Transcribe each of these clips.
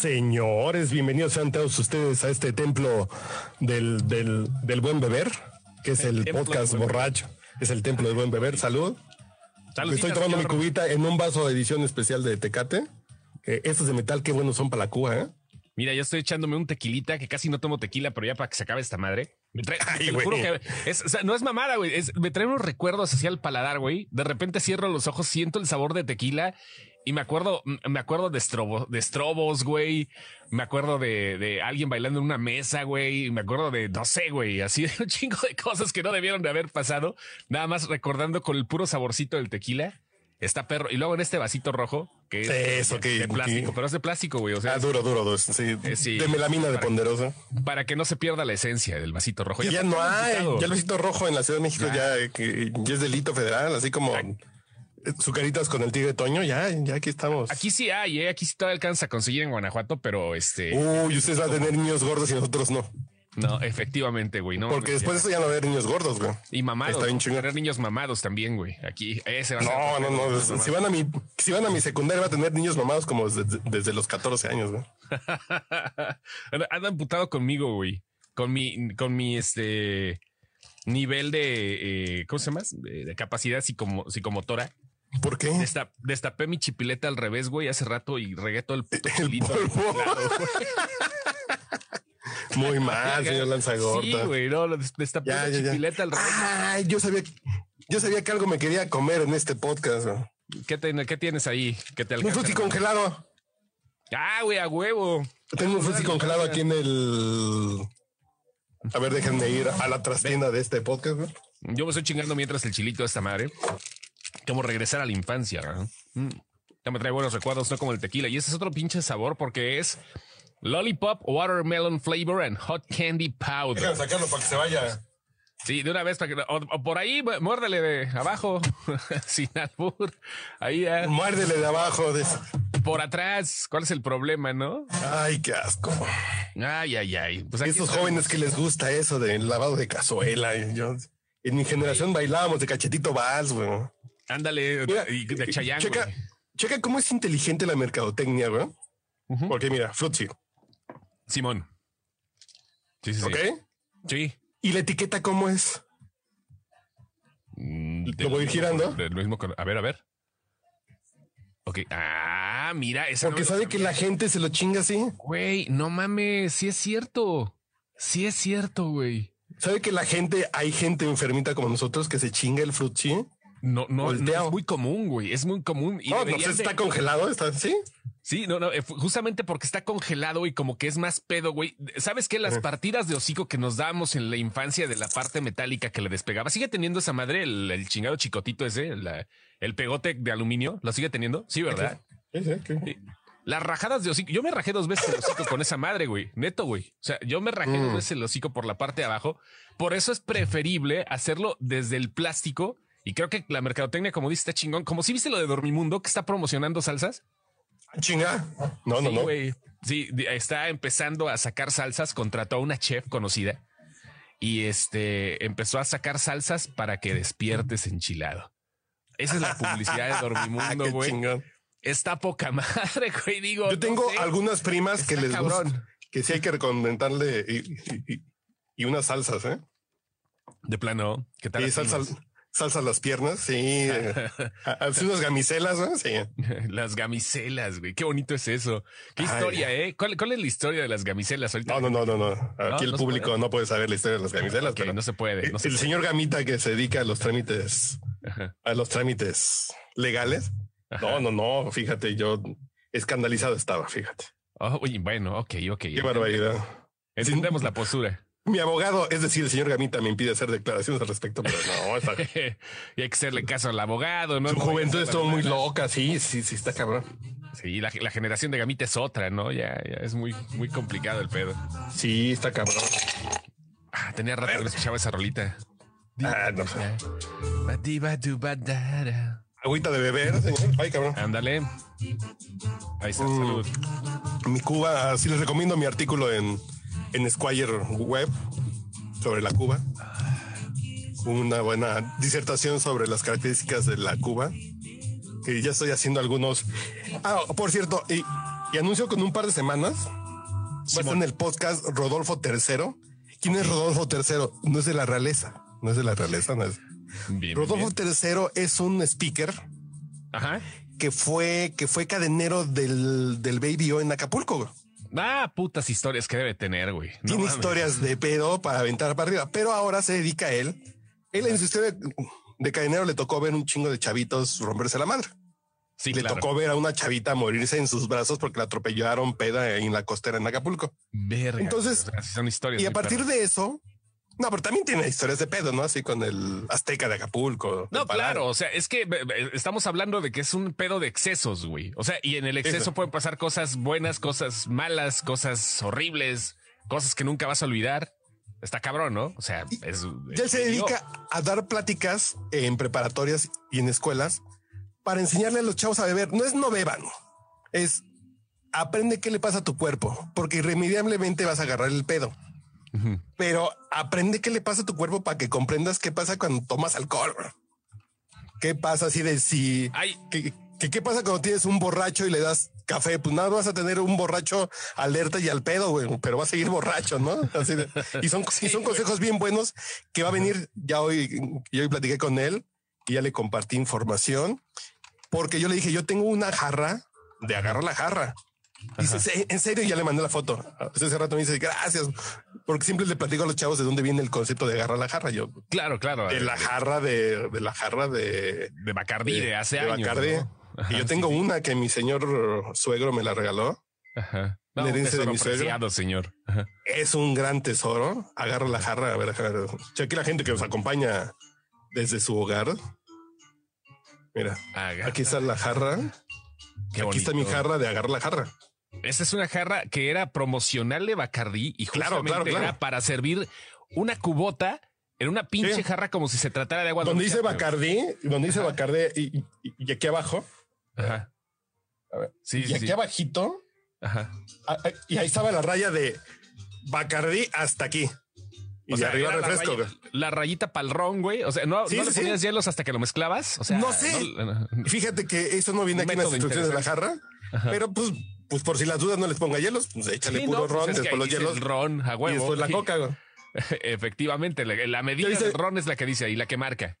Señores, bienvenidos sean todos ustedes a este templo del, del, del buen beber, que es el, podcast borracho. Es el templo del buen beber. Salud. Estoy tomando mi cubita en un vaso de edición especial de Tecate. Eh, estos de metal, qué buenos son para la cuba, ¿eh? Mira, yo estoy echándome un tequilita, que casi no tomo tequila, pero ya para que se acabe esta madre. Me trae, te lo juro que es, o sea, no es mamada, güey. Es, me trae unos recuerdos hacia el paladar, güey. De repente cierro los ojos, siento el sabor de tequila y me acuerdo, me acuerdo de, estrobo, de estrobos, güey. Me acuerdo de, de, alguien bailando en una mesa, güey. Me acuerdo de, no sé, güey, así de un chingo de cosas que no debieron de haber pasado. Nada más recordando con el puro saborcito del tequila. Está perro. Y luego en este vasito rojo, que es Eso, de, plástico, pero es de plástico, güey. O sea, Ah, duro, duro, duro. Sí, Eh, sí. de melamina de ponderosa. para que no se pierda la esencia del vasito rojo. Ya no hay. Ya el besito rojo en la Ciudad de México Ya. ya, es delito federal, así como sucaritas con el tigre Toño. Ya, ya aquí estamos. Aquí sí hay, ¿eh? Aquí sí todavía alcanza a conseguir en Guanajuato, pero este. Uy, ustedes van a tener niños gordos y nosotros no. No, efectivamente, güey. No, Porque después de eso ya no va a haber niños gordos, güey. Y mamados. Está bien vamos a chingón. tener niños mamados también, güey. Aquí, ese va a No, no, no. Si van a mi, si van a mi secundaria, va a tener niños mamados como desde, desde los 14 años, güey. Anda- emputado conmigo, güey. Con mi, con mi este nivel de eh, ¿cómo se llama? De, de capacidad psicomo- psicomotora. ¿Por qué? Desta- destapé mi chipileta al revés, güey, hace rato y regué todo el puto chilito. polvo. Güey. Muy mal, señor Lanzagorta. Sí, güey, no, destapé Ya, la chipileta al revés. Ay, yo sabía, yo sabía que algo me quería comer en este podcast. ¿Qué, qué tienes ahí? que te Un alcanza? frutti congelado. Ah, güey, a huevo. Tengo un frutti congelado aquí en el. A ver, déjenme ir a la trastienda de este podcast. güey. Yo me estoy chingando mientras el chilito de esta madre. Como regresar a la infancia. ¿no? Mm. Ya me trae buenos recuerdos, no como el tequila. Y ese es otro pinche sabor porque es lollipop, watermelon flavor and hot candy powder. sacarlo para que se vaya. Sí, de una vez para que o, o por ahí mu- muérdele de abajo sin albur. Ahí ya. Muérdele de abajo. De... por atrás. ¿Cuál es el problema, no? Ay, qué asco. Ay, ay, ay. Pues Estos está. jóvenes que les gusta eso del lavado de cazuela. Yo, en mi generación bailábamos de cachetito vals, güey. Ándale, Mira, y de Chayanne, checa, cómo es inteligente la mercadotecnia, güey. Porque mira, Fruitsy, Simón. Sí, sí, sí. ¿ok? Sí. ¿Y la etiqueta cómo es? Mm, ¿Lo voy ir girando? del mismo color. a ver, a ver. Ok. Ah, mira, esa Porque no sabe que la gente se lo chinga así. Güey, no mames, sí es cierto. Sí es cierto, güey. Sabe que la gente, hay gente enfermita como nosotros que se chinga el Fruitsy. No, no, no es muy común, güey. Es muy común. Y No, no de- está congelado, está así. Sí, no, no, eh, justamente porque está congelado y como que es más pedo, güey. ¿Sabes qué? Las partidas de hocico que nos dábamos en la infancia de la parte metálica que le despegaba, sigue teniendo esa madre, el, el chingado chicotito ese, la- el pegote de aluminio, ¿lo sigue teniendo? Sí, ¿verdad? Sí, sí, sí. Sí. Las rajadas de hocico. Yo me rajé dos veces el hocico con esa madre, güey. Neto, güey. O sea, yo me rajé dos Mm. veces el hocico por la parte de abajo. Por eso es preferible hacerlo desde el plástico. Y creo que la mercadotecnia, como dice, está chingón. Como si viste lo de Dormimundo, que está promocionando salsas. Chinga. No, no, Sí, no. Sí, está empezando a sacar salsas. Contrató a una chef conocida. Y este empezó a sacar salsas para que despiertes enchilado. Esa es la publicidad de Dormimundo, güey. Está poca madre, güey. Digo, Yo tengo no sé. algunas primas que les gusta, cabrón. que sí hay que recomendarle y, y- y- y unas salsas, ¿eh? De plano, ¿qué tal? Y salsa, salsa las piernas, sí. eh, a- Así unas gamicelas, ¿no? Sí. Las gamicelas, güey. Qué bonito es eso. Qué Ay. historia, ¿eh? ¿Cuál, cuál es la historia de las gamicelas ahorita? No, no, no, no, no. Aquí el no público puede. no puede saber la historia de las gamicelas, Ok, pero no se puede. No se el puede. señor Gamita que se dedica a los trámites, Ajá, a los trámites legales. ajá. No, no, no. Fíjate, yo escandalizado estaba, fíjate. Oh, oye, bueno, ok, ok. Qué barbaridad. Entendemos la postura. Mi abogado, es decir, el señor Gamita, me impide hacer declaraciones al respecto, pero no, está... y hay que hacerle caso al abogado, ¿no? Su juventud estuvo muy loca, sí, sí, sí, está cabrón. Sí, la, la, generación de Gamita es otra, ¿no? Ya, ya es muy, muy complicado el pedo. Sí, está cabrón. Ah, tenía rato que no escuchaba esa rolita. Ah, no sé. Agüita de beber, señor. Ay, cabrón. Ándale. Ahí está, Mm. salud. Mi Cuba, sí les recomiendo mi artículo en, en Squire Web sobre la Cuba. Una buena disertación sobre las características de la Cuba. Que ya estoy haciendo algunos. Ah, por cierto, y, y anuncio con un par de semanas. Va a estar en el podcast Rodolfo III. ¿Quién es Rodolfo III? No es de la realeza. No es de la realeza, no es. Bien, Rodolfo bien. III es un speaker Ajá. que fue, que fue cadenero del, del Baby O en Acapulco. Ah, putas historias que debe tener, güey. No Tiene mames. historias de pedo para aventar para arriba, pero ahora se dedica a él. Él en su historia de cadenero le tocó ver un chingo de chavitos romperse la madre. Sí, le claro. tocó ver a una chavita morirse en sus brazos porque la atropellaron peda en la costera en Acapulco. Verga. Entonces, así son historias. Y a partir de eso, no, pero también tiene historias de pedo, ¿no? Así con el Azteca de Acapulco. No, claro, o sea, es que eh, eh, estamos hablando de que es un pedo de excesos, güey. O sea, y en el exceso Eso. pueden pasar cosas buenas, cosas malas, cosas horribles, cosas que nunca vas a olvidar. Está cabrón, ¿no? O sea, es. Ya él se dedica a dar pláticas en preparatorias y en escuelas para enseñarle a los chavos a beber. No es no beban, es aprende qué le pasa a tu cuerpo, porque irremediablemente vas a agarrar el pedo. Pero aprende qué le pasa a tu cuerpo para que comprendas qué pasa cuando tomas alcohol. bro. ¿Qué pasa así de si... Ay, ¿Qué, qué, qué pasa cuando tienes un borracho y le das café? Pues nada, vas a tener un borracho alerta y al pedo, güey, pero va a seguir borracho, ¿no? Así de- y son, y son consejos bien buenos que va a venir. Ya hoy, yo hoy platiqué con él y ya le compartí información porque yo le dije, yo tengo una jarra de agarra la jarra. Dice, "¿Sí, en serio, y ya le mandé la foto. Ese rato me dice, gracias, porque siempre le platico a los chavos de dónde viene el concepto de agarra la jarra. Yo, claro, claro. de la jarra de, de la jarra de, de Bacardí de, hace de años. Ajá, y yo tengo sí. una que mi señor suegro me la regaló. Ajá. No, un de mi suegro. preciado, señor. Ajá. Es un gran tesoro. Agarra la jarra. A ver, a ver. Cheque la gente que nos acompaña desde su hogar. Mira, Agarra- aquí está la jarra. Qué aquí está mi jarra de agarrar la jarra. Esa es una jarra que era promocional de Bacardí y justamente claro, claro. era para servir una cubota en una pinche Sí. jarra como si se tratara de agua. Donde dice. Bacardí, donde dice Bacardí y, y- y aquí abajo, Ajá. A ver. Sí, y sí, aquí sí. abajito, Ajá. ah, ah, y ahí estaba la raya de Bacardí hasta aquí. Y O sea, arriba era la refresco. raya- La, rayita pa'l ron, güey. O sea, no, Sí, no sí, le sí. ponías hielos hasta que lo mezclabas. O sea, No sé. no- Fíjate que eso no viene aquí en las instrucciones de la jarra, pero pues, pues por si las dudas no les ponga hielos, pues échale Sí, puro no, pues ron, después los hielos el ron a huevo. y después la Sí. coca. güey. Efectivamente, la, la medida del ron es la que dice ahí, la que marca.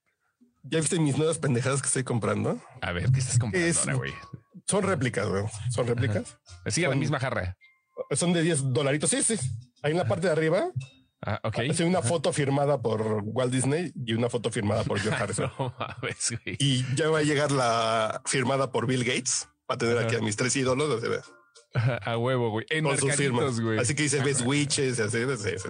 ¿Ya viste mis nuevas pendejadas que estoy comprando? A ver, ¿qué estás comprando Es- ahora, güey? Son réplicas, güey. Son réplicas. La Son- misma jarra. Son de 10 dolaritos. Sí, sí. Ahí en la parte de arriba Ah, ok. hay una foto firmada por Walt Disney y una foto firmada por George Harrison. No mames. Y ya va a llegar la firmada por Bill Gates para tener aquí a mis tres ídolos. ve, A huevo, güey. En con sus firmas. mercaditos, güey. Así que dice Best Witches, así, así, así.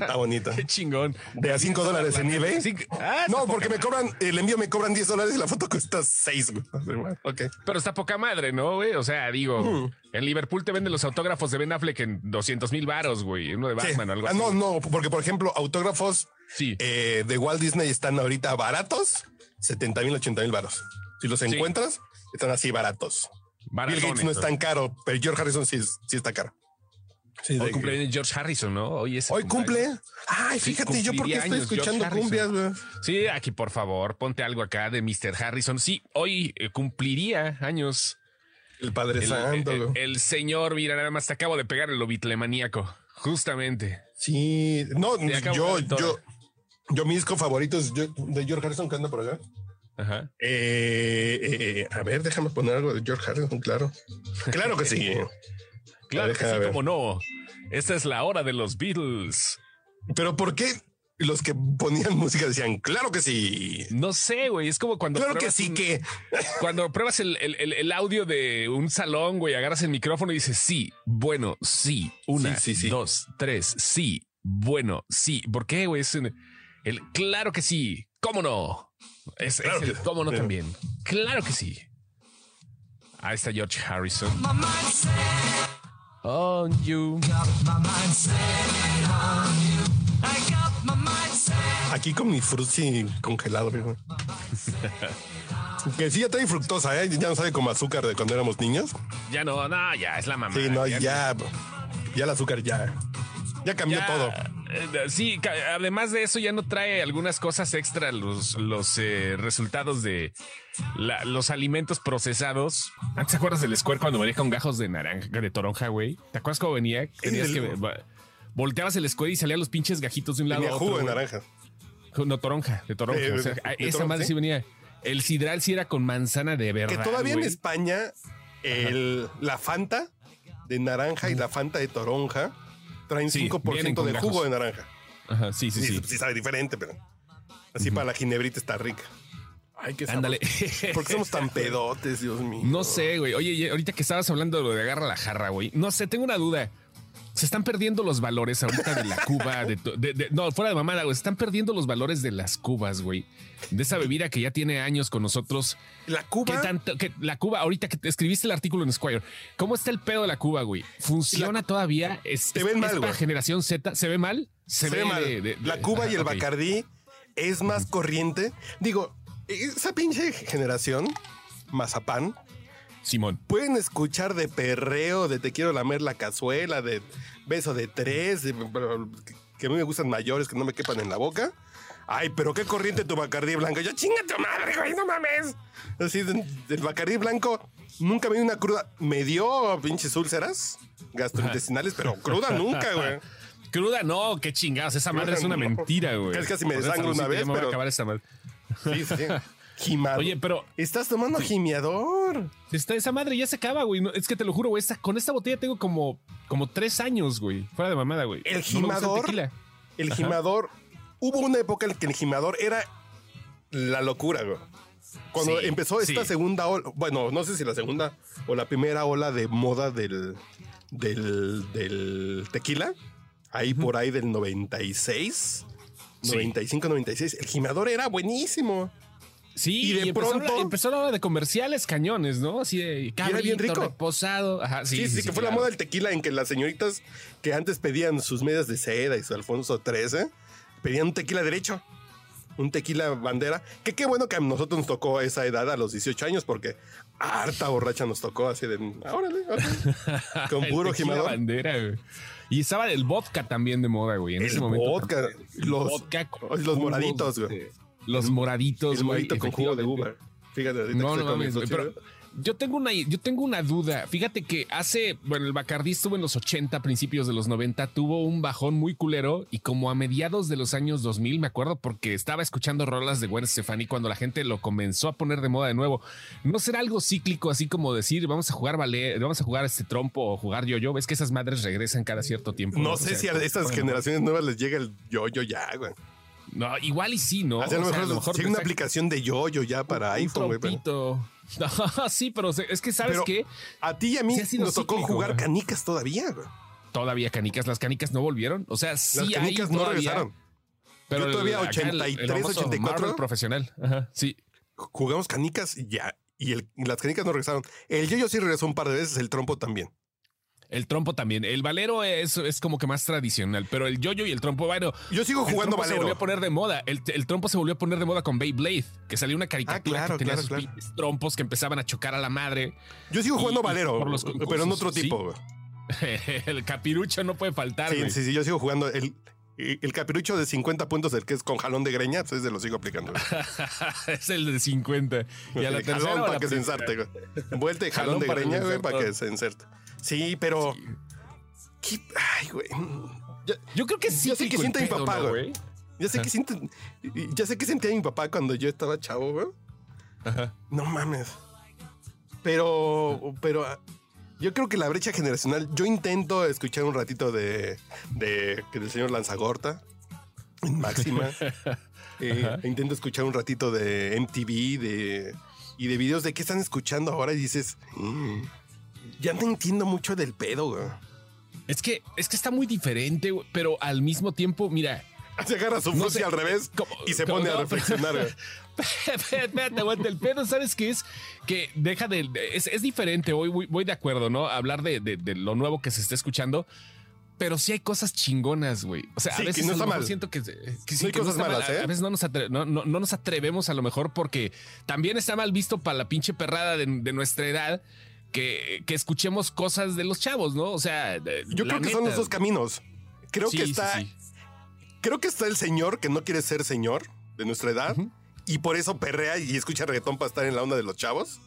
Está bonito. Qué chingón. De a 5 dólares en eBay. Ah, No, porque me cobran, el envío me cobran 10 dólares y la foto cuesta 6. Ok. Pero está poca madre, ¿no, güey? O sea, digo, en Liverpool te venden los autógrafos de Ben Affleck en 200 mil varos, güey. Uno de Sí. Batman o algo Ah, así. no, no, porque por ejemplo, autógrafos Sí. eh, de Walt Disney están ahorita baratos, 70 mil, 80 mil varos. Si los encuentras, están así baratos. Bill Gates no es tan caro, pero George Harrison sí, es- sí está caro. Sí, Hoy cumple George Harrison, ¿no? Hoy es. Hoy cumple. Ay, Sí, fíjate, yo porque estoy escuchando cumbias, güey. Sí, aquí por favor, ponte algo acá de Mr. Harrison. Sí, hoy eh, cumpliría años El Padre el, Santo. el- güey. el señor. Mira, nada más te acabo de pegar el obitlemaníaco. Justamente. Sí, no, yo, yo, yo, mi disco favorito es yo- de George Harrison que anda por acá. Ajá. Eh, eh, a ver, déjame poner algo de George Harrison, claro. Claro que sí. Claro que sí, como no. Esta es la hora de los Beatles. Pero ¿por qué los que ponían música decían, claro que sí? No sé, güey. Es como cuando. Claro que sí un- que... Cuando pruebas el, el- el- el audio de un salón, güey, agarras el micrófono y dices sí, bueno, sí, una, Sí, sí, sí. dos, tres, sí, bueno. Sí, ¿por qué, güey? Es el, claro que sí. ¿Cómo no? Es, el cómo no también. Claro que sí. Ahí está George Harrison. On you. Aquí con mi frutzi congelado, viejo. que sí ya trae fructosa, ¿eh? Ya no sabe como azúcar de cuando éramos niños. Ya no, no, ya es la mamá. Sí, no, ya, ya, el azúcar ya, ya cambió todo. Eh, sí, además de eso ya no trae algunas cosas extra los, los eh, resultados de los alimentos procesados. ¿Antes te acuerdas del Square cuando venía con gajos de naranja, de toronja, güey? ¿Te acuerdas cómo venía? Tenías que volteabas el Square y salían los pinches gajitos de un lado a otro. jugo de naranja. No, toronja, de toronja. esa madre sí venía. El sidral sí era con manzana de verdad. Que todavía en España el, la Fanta de naranja y la Fanta de toronja traen 5% de jugo de naranja. Ajá, sí, sí, sí. Sí, sabe diferente, pero así para la ginebrita está rica. Ay, qué Ándale. ¿Por qué somos tan pedotes, Dios mío? No sé, güey. Oye, ahorita que estabas hablando de lo de agarra la jarra, güey. No sé, tengo una duda se están perdiendo los valores ahorita de la Cuba, de, no, fuera de mamada, güey, se están perdiendo los valores de las cubas, güey. De esa bebida que ya tiene años con nosotros. La Cuba. tanto, que la Cuba, ahorita que escribiste el artículo en Squire, ¿cómo está el pedo de la Cuba, güey? ¿Funciona todavía? ¿Es, te ven mal, generación Z? ¿Se ve mal? Se, ve, mal. la Cuba y el Bacardí es más corriente. Digo, esa pinche generación, Mazapán, Simón. Pueden escuchar de perreo, de te quiero lamer la cazuela, de beso de tres, que a mí me gustan mayores que no me quepan en la boca. Ay, pero qué corriente tu Bacardí blanco. Yo, chinga tu madre, güey, no mames. Así, del Bacardí blanco nunca me dio una cruda. Me dio pinches úlceras gastrointestinales, pero cruda nunca, güey. Cruda no, qué chingados. Esa madre es una mentira, güey. Es casi me desangro una vez, pero... acabar esta madre. Sí, sí. Oye, pero. Estás tomando gimiador. Está, esa madre ya se acaba, güey. es que te lo juro, güey. con esta botella tengo como, como tres años, güey. Fuera de mamada, güey. El gimador. el, gimador. Hubo una época en que el gimador era la locura, güey. Cuando empezó esta segunda ola, bueno, no sé si la segunda o la primera ola de moda del, del, del tequila, ahí por ahí del 96, 95, 96, el gimador era buenísimo. Sí, y de pronto empezó la hora de comerciales cañones, ¿no? Así de cabrito, bien rico. reposado. Ajá, sí, sí, sí, que fue la moda del tequila en que las señoritas que antes pedían sus medias de seda y su Alfonso XIII pedían un tequila derecho, un tequila bandera. Que qué bueno que a nosotros nos tocó esa edad a los 18 años porque harta borracha nos tocó así de órale, con puro gimador. bandera, güey. Y estaba el vodka también de moda, güey. En el ese momento. Vodka, los, vodka los moraditos, güey. Los moraditos, El moradito con jugo de uva. Fíjate, no, no mames, pero yo tengo una, yo tengo una duda. Fíjate que hace, bueno, el Bacardí estuvo en los 80, principios de los 90, tuvo un bajón muy culero y como a mediados de los años 2000, me acuerdo porque estaba escuchando rolas de Gwen Stefani cuando la gente lo comenzó a poner de moda de nuevo. ¿No será algo cíclico así como decir, vamos a jugar ballet, vamos a jugar este trompo o jugar yo-yo? ¿Ves que esas madres regresan cada cierto tiempo? No, sé si a estas generaciones nuevas les llega el yo-yo ya, güey. No, igual y sí, ¿no? a lo mejor, hay una aplicación de yo-yo ya para iPhone, güey. sí, pero es que sabes que a ti y a mí nos tocó jugar canicas todavía, güey. Todavía canicas, las canicas no volvieron. O sea, sí las canicas no regresaron. Pero Yo todavía 83, 84 profesional. Ajá, sí. Jugamos canicas y ya y, las canicas no regresaron. El yo-yo sí regresó un par de veces, el trompo también. El trompo también. El valero es, es como que más tradicional, pero el yoyo y el trompo, bueno. Yo sigo jugando valero. Se volvió a poner de moda. El, trompo se volvió a poner de moda con Beyblade, que salió una caricatura ah, que tenía sus trompos que empezaban a chocar a la madre. Yo sigo jugando valero, pero en otro tipo. el capirucho no puede faltar. Sí, sí, sí, yo sigo jugando. El, el capirucho de 50 puntos, el que es con jalón de greña, pues ese lo sigo aplicando. es el de 50. Y a la tercera. para que se ensarte, Vuelta y jalón, de greña, güey, para que se inserte. Sí, pero. Ay, güey. yo creo que sí. Yo sé que siente mi papá, güey. Ya sé que siente. Ya sé que sentía mi papá cuando yo estaba chavo, güey. Ajá. No mames. Pero. Pero. Yo creo que la brecha generacional. Yo intento escuchar un ratito de. de del señor Lanzagorta. En máxima. eh, intento escuchar un ratito de MTV, de. Y de videos de qué están escuchando ahora y dices. Mm, ya no entiendo mucho del pedo, güey. Es que, es que está muy diferente, pero al mismo tiempo, mira. Se agarra su no al revés y se pone a reflexionar. Espérate, aguanta. El pedo, ¿sabes qué es? Que deja de. Es, diferente. Hoy voy, de acuerdo, ¿no? Hablar de, lo nuevo que se está escuchando. Pero sí hay cosas chingonas, güey. O sea, a veces no mal. siento que, hay cosas malas, ¿eh? A veces no nos, no, nos, atrevemos a lo mejor porque también está mal visto para la pinche perrada de, nuestra edad que, que, escuchemos cosas de los chavos, ¿no? O sea, yo creo que son los dos caminos. Creo que está. Creo que está el señor que no quiere ser señor de nuestra edad y por eso perrea y escucha reggaetón para estar en la onda de los chavos.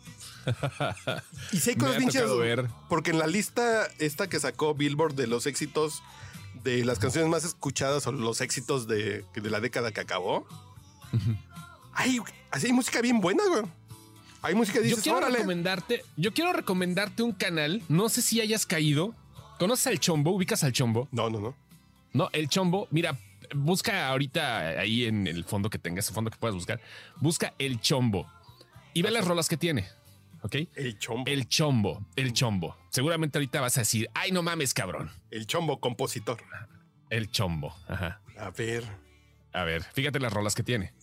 y si hay cosas bien porque en la lista esta que sacó Billboard de los éxitos de las canciones más escuchadas o los éxitos de, de la década que acabó, hay, así hay música bien buena, güey. Hay música yo quiero recomendarte, yo quiero recomendarte un canal, no sé si hayas caído. ¿Conoces al Chombo? ¿Ubicas al Chombo? No, no, no. No, el Chombo, mira, busca ahorita ahí en el fondo que tengas, el fondo que puedas buscar, busca el chombo y ve las rolas que tiene. ¿Ok? El chombo. El chombo, el chombo. Seguramente ahorita vas a decir, ay, no mames, cabrón. El chombo compositor. El chombo. Ajá. A ver. A ver, fíjate las rolas que tiene.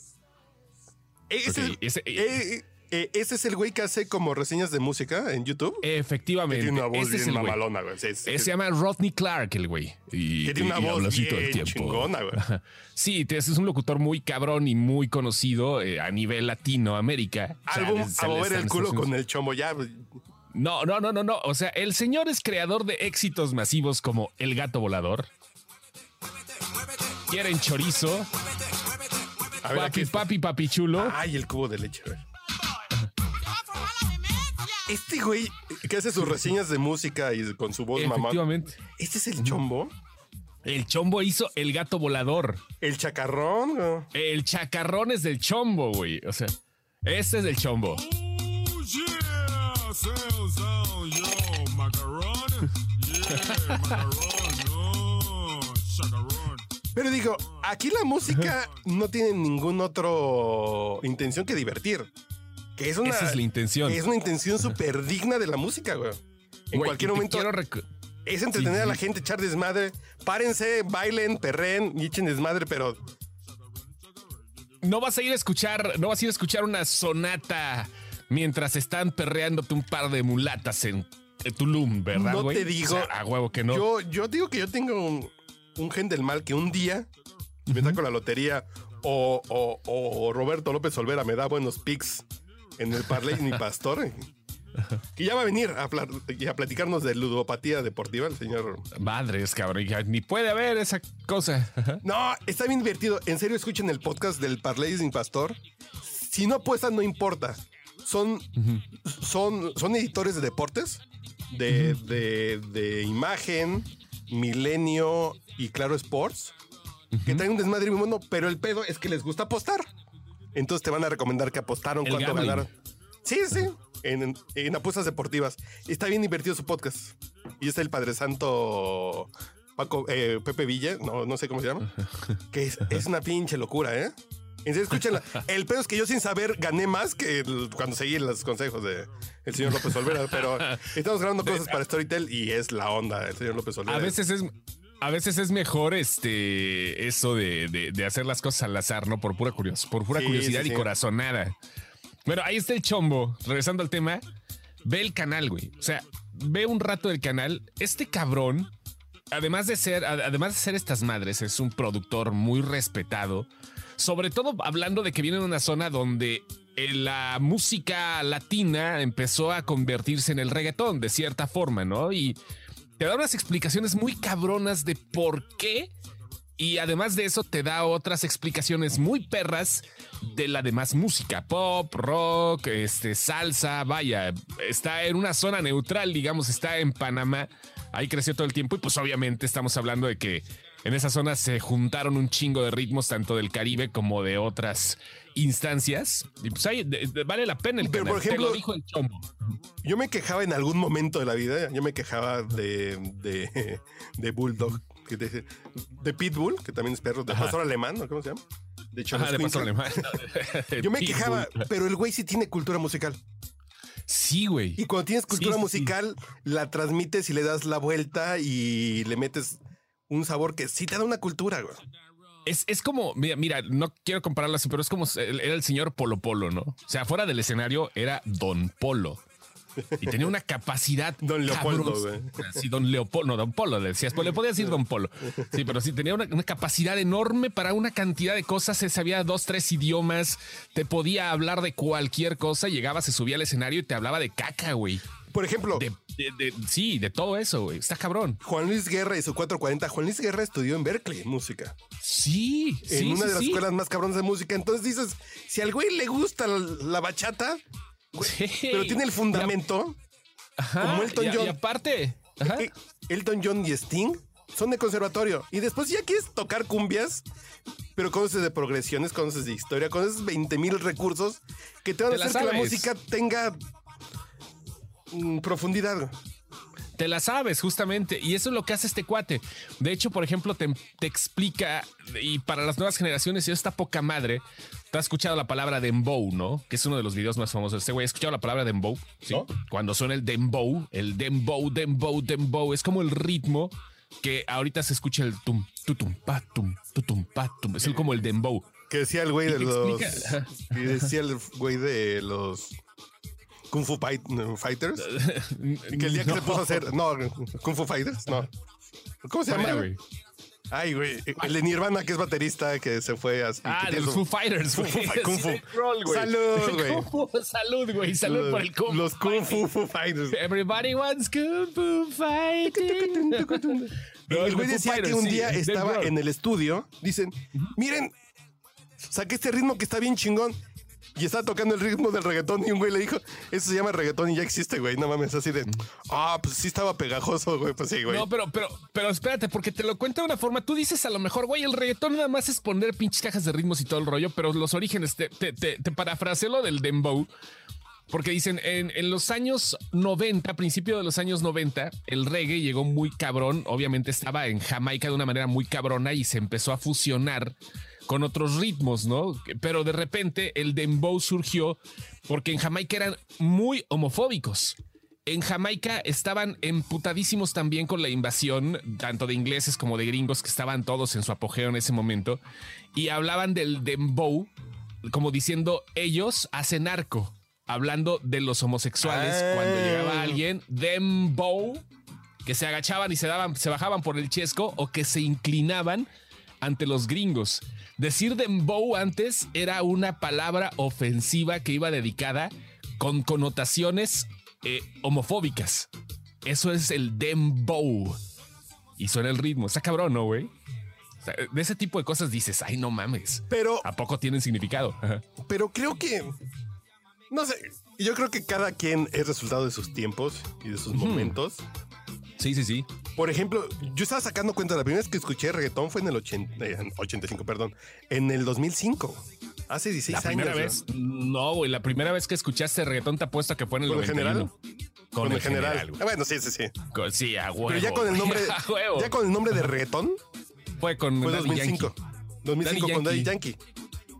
Ese, eh, eh, ese es el güey que hace como reseñas de música en YouTube. Efectivamente. tiene una voz bien mamalona, güey. se llama Rodney Clark, el güey. Y, tiene una voz bien chingona, güey. Sí, es un locutor muy cabrón y muy conocido eh, a nivel Latinoamérica. Álbum a mover el culo con el chomo ya. No, no, no, no, no. O sea, el señor es creador de éxitos masivos como El Gato Volador. Quieren chorizo. papi, papi, papi chulo. Ay, el cubo de leche, güey. Este güey que hace sus reseñas de música y con su voz mamá. Efectivamente. ¿Este es el chombo? El chombo hizo el gato volador. ¿El chacarrón? El chacarrón es del chombo, güey. O sea, este es el chombo. Pero digo, aquí la música no tiene ningún otro intención que divertir. Que es una, Esa es la intención. Es una intención súper digna de la música, güey. En cualquier momento. Es entretener a la gente, echar desmadre. Párense, bailen, perren y echen desmadre, pero. No vas a ir a escuchar, no vas a ir a escuchar una sonata mientras están perreándote un par de mulatas en Tulum, ¿verdad? No te digo. a huevo que no. Yo, yo digo que yo tengo un, gen del mal que un día me saco la lotería o, o, Roberto López Olvera me da buenos pics en el Parley mi pastor. Que ya va a venir a, platicarnos de ludopatía deportiva el señor. Madres, cabrón. Ni puede haber esa cosa. no, está bien divertido. En serio, escuchen el podcast del Parley sin pastor. Si no apuestan, no importa. Son, son, son editores de deportes, de, de, imagen, Milenio y Claro Sports, que traen un desmadre muy bueno, pero el pedo es que les gusta apostar. Entonces te van a recomendar que apostaron cuánto ganaron. Sí, sí, en, apuestas deportivas. Está bien divertido su podcast. Y está el Padre Santo Paco, eh, Pepe Villa, no, no sé cómo se llama, que es, una pinche locura, ¿eh? En serio, escúchenla. El pedo es que yo sin saber gané más que cuando seguí los consejos del el señor López Olvera, pero estamos grabando cosas para Storytel y es la onda el señor López Olvera. A veces es, a veces es mejor este eso de, hacer las cosas al azar, ¿no? Por pura curiosidad, por pura curiosidad y corazonada. Bueno, ahí está el chombo. Regresando al tema, ve el canal, güey. O sea, ve un rato el canal. Este cabrón, además de ser, además de ser estas madres, es un productor muy respetado. Sobre todo hablando de que viene de una zona donde eh, la música latina empezó a convertirse en el reggaetón de cierta forma, ¿no? Y te da unas explicaciones muy cabronas de por qué. Y además de eso te da otras explicaciones muy perras de la demás música, pop, rock, este, salsa, vaya, está en una zona neutral, digamos, está en Panamá, ahí creció todo el tiempo y pues obviamente estamos hablando de que en esa zona se juntaron un chingo de ritmos tanto del Caribe como de otras instancias. Y pues ahí vale la pena el Pero por ejemplo, dijo el chombo. Yo me quejaba en algún momento de la vida, yo me quejaba de, de, de Bulldog, de, de, Pitbull, que también es perro, de pastor alemán, ¿no? ¿Cómo se llama? De hecho, de pastor alemán. yo me quejaba, pero el güey sí tiene cultura musical. Sí, güey. Y cuando tienes cultura musical, la transmites y le das la vuelta y le metes un sabor que sí te da una cultura, güey. Es, es como, mira, mira, no quiero compararlo así, pero es como era el señor Polo Polo, ¿no? O sea, fuera del escenario era Don Polo. Y tenía una capacidad. Don Leopoldo, güey. Sí, Don Leopoldo, no, Don Polo, le decías, pues le podía decir Don Polo. Sí, pero sí tenía una, capacidad enorme para una cantidad de cosas. Se sabía dos, tres idiomas, te podía hablar de cualquier cosa. Llegaba, se subía al escenario y te hablaba de caca, güey. Por ejemplo, sí, de todo eso, güey. Está cabrón. Juan Luis Guerra y su 440. Juan Luis Guerra estudió en Berkeley música. Sí, en una de las escuelas más cabrones de música. Entonces dices, si al güey le gusta la bachata, pero tiene el fundamento. como Elton John. Y, aparte, Elton John y Sting son de conservatorio. Y después ya quieres tocar cumbias, pero conoces de progresiones, conoces de historia, conoces 20 mil recursos que te van a hacer que la música tenga mm, profundidad te la sabes justamente y eso es lo que hace este cuate. De hecho, por ejemplo, te, explica y para las nuevas generaciones, y esta poca madre, te has escuchado la palabra dembow, ¿no? Que es uno de los videos más famosos. Este güey, ¿has escuchado la palabra dembow? Sí. Cuando suena el dembow, el dembow, dembow, dembow, es como el ritmo que ahorita se escucha el tum, tutum, patum, tutum, patum. Es como el dembow. Que decía el güey de los. Que decía el güey de los Kung Fu Fighters. que el día que se puso a hacer. No, Kung Fu Fighters, no. ¿Cómo se llama, güey? Ay, güey. El de Nirvana, que es baterista, que se fue a. Ah, de los Kung Fighters. Kung Fu. Kung Fu. Salud, güey. Salud, güey. Salud por el Kung Fu. Los Kung Fu Fighters. Everybody wants Kung Fu Fighting. el güey decía que un día estaba en el estudio. Dicen, miren, saqué este ritmo que está bien chingón y estaba tocando el ritmo del reggaetón y un güey le dijo, eso se llama reggaetón y ya existe, güey. No mames, así de, ah, pues sí estaba pegajoso, güey. Pues sí, güey. No, pero, pero, pero espérate, porque te lo cuento de una forma. Tú dices a lo mejor, güey, el reggaetón nada más es poner pinches cajas de ritmos y todo el rollo, pero los orígenes, te, te, te, te parafraseo lo del dembow. Porque dicen, en, en, los años 90, principio de los años 90, el reggae llegó muy cabrón. Obviamente estaba en Jamaica de una manera muy cabrona y se empezó a fusionar con otros ritmos, ¿no? Pero de repente el dembow surgió porque en Jamaica eran muy homofóbicos. En Jamaica estaban emputadísimos también con la invasión, tanto de ingleses como de gringos, que estaban todos en su apogeo en ese momento, y hablaban del dembow como diciendo ellos hacen arco, hablando de los homosexuales cuando llegaba ah. alguien, dembow, que se agachaban y se daban, se bajaban por el chesco o que se inclinaban ante los gringos. Decir dembow antes era una palabra ofensiva que iba dedicada con connotaciones eh, homofóbicas. Eso es el dembow. Y suena el ritmo. Está cabrón, ¿no, güey? de ese tipo de cosas dices, ay, no mames. Pero. ¿A poco tienen significado? Pero creo que. No sé. Yo creo que cada quien es resultado de sus tiempos y de sus momentos. Sí, sí, sí. Por ejemplo, yo estaba sacando cuenta, la primera vez que escuché reggaetón fue en el 85, eh, perdón, en el 2005. Hace 16 ¿La primera Vez, no, güey, la primera vez que escuchaste reggaetón te apuesto que fue en el, ¿Con general. Con, el general. Ah, bueno, sí, sí, sí. sí, a huevo. Pero ya con el nombre, ya con el nombre de reggaetón. Fue con fue 2005. 2005 con Daddy Yankee.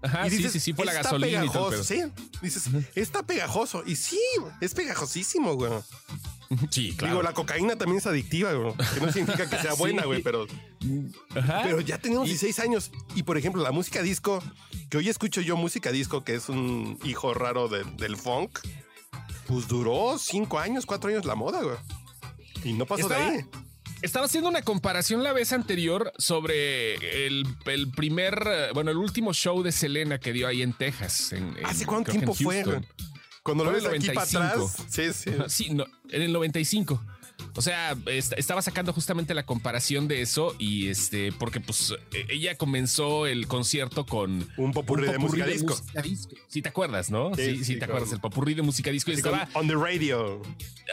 Ajá, sí, sí, sí, fue la gasolina pegajoso, Sí, dices, está pegajoso. Y sí, es pegajosísimo, güey. Sí, claro. Digo, la cocaína también es adictiva, güey. Que no significa que sea buena, güey, pero. Pero ya tenemos 16 años. Y por ejemplo, la música disco, que hoy escucho yo música disco, que es un hijo raro del funk, pues duró 5 años, 4 años la moda, güey. Y no pasó de ahí. Estaba haciendo una comparación la vez anterior sobre el, primer, bueno, el último show de Selena que dio ahí en Texas. En, ¿Hace cuánto tiempo fue? Cuando lo ves aquí para atrás. Sí, sí. Sí, en el 95. O sea, estaba sacando justamente la comparación de eso y este, porque pues e, ella comenzó el concierto con un popurrí, de, música, disco. Sí, te acuerdas, ¿no? Sí, sí, te acuerdas, el popurrí de música disco. Y estaba on the radio.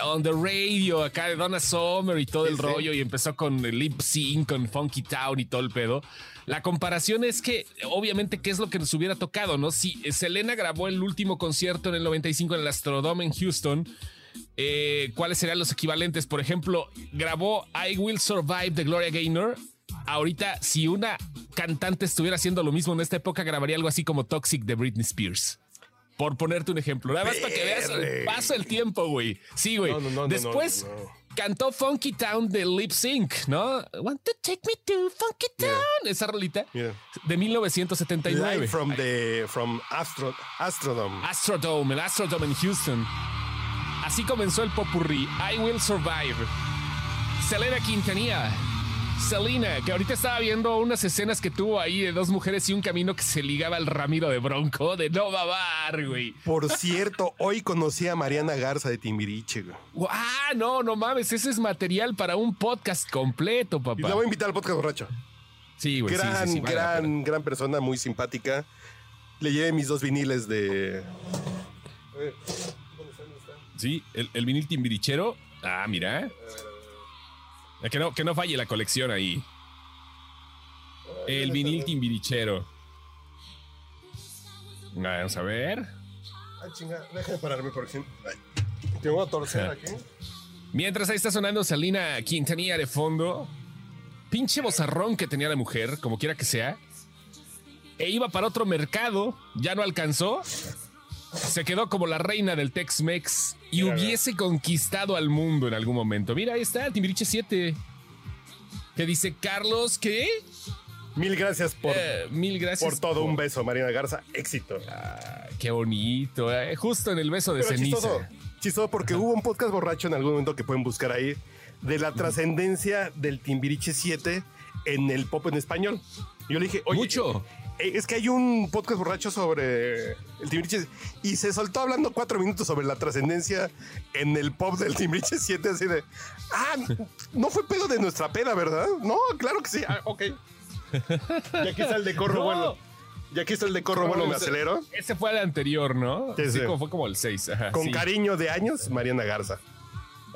On the radio, acá de Donna Summer y todo el rollo. Y empezó con el lip sync, con Funky Town y todo el pedo. La comparación es que, obviamente, ¿qué es lo que nos hubiera tocado, no? Si Selena grabó el último concierto en el 95 en el Astrodome en Houston eh, cuáles serían los equivalentes. Por ejemplo, grabó I Will Survive de Gloria Gaynor. Ahorita, si una cantante estuviera haciendo lo mismo en esta época, grabaría algo así como Toxic de Britney Spears. Por ponerte un ejemplo. Nada más para que veas el paso del tiempo, güey. Sí, güey. Después cantó Funky Town de Lip Sync, ¿no? Want to take me to Funky Town. Esa rolita de 1979. Live from the from Astro, Astrodome. Astrodome, el Astrodome en Houston. Así comenzó el popurrí. I Will Survive. Selena Quintanilla Selena, que ahorita estaba viendo unas escenas que tuvo ahí de dos mujeres y un camino que se ligaba al Ramiro de Bronco de No Babar, güey. Por cierto, hoy conocí a Mariana Garza de Timbiriche, güey. Ah, no, no mames, ese es material para un podcast completo, papá. Y la voy a invitar al podcast borracho. Sí, güey. Gran, gran, gran persona, muy simpática. Le llevé mis dos viniles de. Sí, el, el vinil timbirichero. Ah, mira. Que no, que no falle la colección ahí. El vinil timbirichero. Vamos a ver. Ay, chinga, déjame pararme por. Tengo a torcer aquí. Mientras ahí está sonando Salina Quintanilla de fondo. Pinche bozarrón que tenía la mujer, como quiera que sea. E iba para otro mercado, ya no alcanzó se quedó como la reina del Tex-Mex y hubiese conquistado al mundo en algún momento. Mira, ahí está, Timbiriche 7. Que dice Carlos, ¿qué? Mil gracias por, eh, mil gracias por todo. Un beso, Marina Garza. Éxito. Ah, qué bonito. Eh. Justo en el beso de ceniza. Chistoso, chistoso porque hubo un podcast borracho en algún momento que pueden buscar ahí de la trascendencia del Timbiriche 7 en el pop en español. Yo le dije, oye, mucho. Eh, es que hay un podcast borracho sobre el Timbriche y se soltó hablando cuatro minutos sobre la trascendencia en el pop del Timbriche 7, así de, ah, no fue pedo de nuestra peda, ¿verdad? No, claro que sí, ah, ok. Y aquí está el de corro bueno. Y aquí está el de corro bueno, me acelero. Ese fue el anterior, ¿no? Sí, Como fue como el 6. Con cariño de años, Mariana Garza.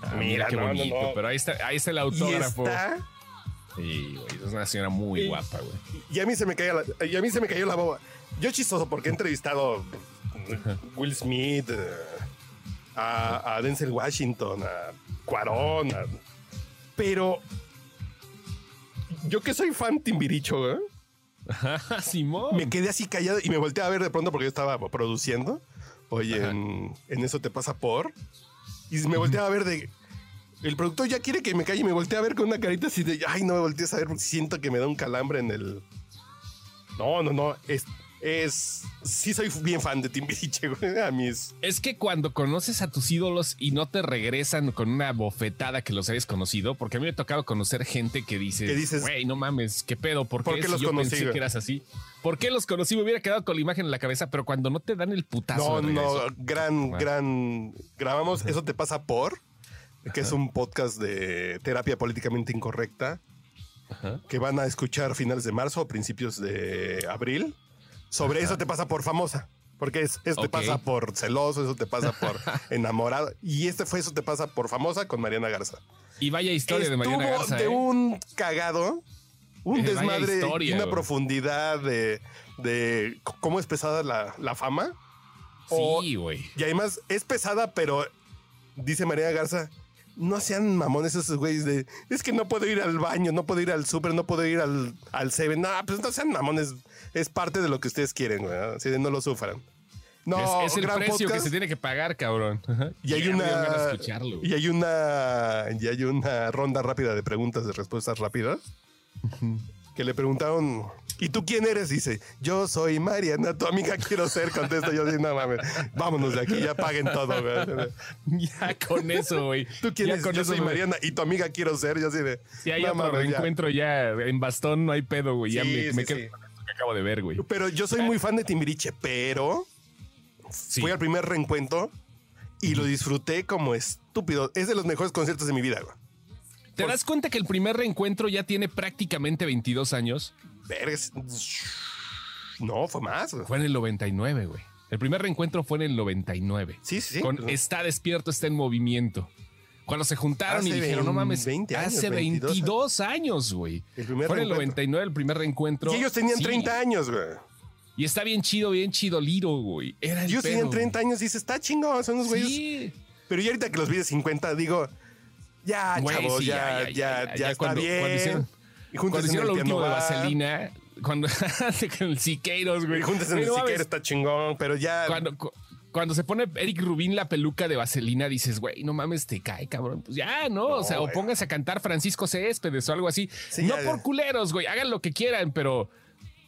Ah, mira, qué bonito, pero ahí está, ahí está el autógrafo. Y está Sí, güey, es una señora muy guapa, güey. Y a mí se me cayó la, y a mí se me cayó la boba. Yo chistoso porque he entrevistado a Will Smith, eh, a, Denzel Washington, a Cuarón, pero yo que soy fan timbiricho, ¿eh? Simón. Me quedé así callado y me volteé a ver de pronto porque yo estaba produciendo. Oye, en, en, eso te pasa por. Y me volteé a ver de el productor ya quiere que me calle y me voltee a ver con una carita así de, ay, no me voltees a ver porque siento que me da un calambre en el... No, no, no, es, es, sí soy bien fan de Timbiriche, güey. A mí es. Es que cuando conoces a tus ídolos y no te regresan con una bofetada que los hayas conocido, porque a mí me ha tocado conocer gente que dice, dices? Güey, no mames, qué pedo, ¿por qué, los yo conocí, pensé que eras así? ¿Por qué los conocí? Me hubiera quedado con la imagen en la cabeza, pero cuando no te dan el putazo. No, no, gran, gran. Grabamos, eso te pasa por que es un podcast de terapia políticamente incorrecta, que van a escuchar a finales de marzo o principios de abril. Sobre eso te pasa por famosa. Porque es, eso te pasa por celoso, eso te pasa por enamorado. Y este fue eso te pasa por famosa con Mariana Garza. Y vaya historia de Mariana Garza. De ¿eh? un cagado, un desmadre y una profundidad de, de, cómo es pesada la, fama. Sí, güey. Y además es pesada, pero dice Mariana Garza, no sean mamones esos güeyes de es que no puedo ir al baño, no puedo ir al súper, no puedo ir al, al Seven. No, pues no sean mamones. Es parte de lo que ustedes quieren, güey. Así de no lo sufran. No, es, el precio que se tiene que pagar, cabrón. Y hay una y hay una y hay una ronda rápida de preguntas de respuestas rápidas que le preguntaron ¿Y tú quién eres? Dice, yo soy Mariana, tu amiga quiero ser. Contesto yo, sí, no mames, vámonos de aquí, ya paguen todo, güey. Ya con eso, güey. ¿Tú quién eres? Yo soy Mariana y tu amiga quiero ser. Yo así de. Si hay otro reencuentro ya. en bastón, no hay pedo, güey. Ya me, me quedo con esto que acabo de ver, güey. Pero yo soy muy fan de Timbiriche, pero fui al primer reencuentro y lo disfruté como estúpido. Es de los mejores conciertos de mi vida, güey. ¿Te das cuenta que el primer reencuentro ya tiene prácticamente 22 años? No, fue más. Fue en el 99, güey. El primer reencuentro fue en el 99. Sí, sí. Con Está despierto, está en movimiento. Cuando se juntaron y dijeron, no mames, 20 años, hace 22 años, güey. Fue en el 99 el primer reencuentro. Y ellos tenían 30 años, güey. Y está bien chido, bien chido Liro, güey. Era ellos tenían 30 años y dice, está chingón, son los güeyes. Sí. Pero yo ahorita que los vi de 50, digo, ya, chavos, ya, ya, ya, está bien. Y cuando hicieron lo último de Vaselina, cuando el Siqueiros, güey. Juntas en el Siqueiros está chingón, pero ya. Cuando, cuando se pone Eric Rubín la peluca de vaselina, dices, güey, no mames, te cae, cabrón. Pues ya, ¿no? o sea, o pónganse a cantar Francisco Céspedes o algo así. no por culeros, güey, hagan lo que quieran, pero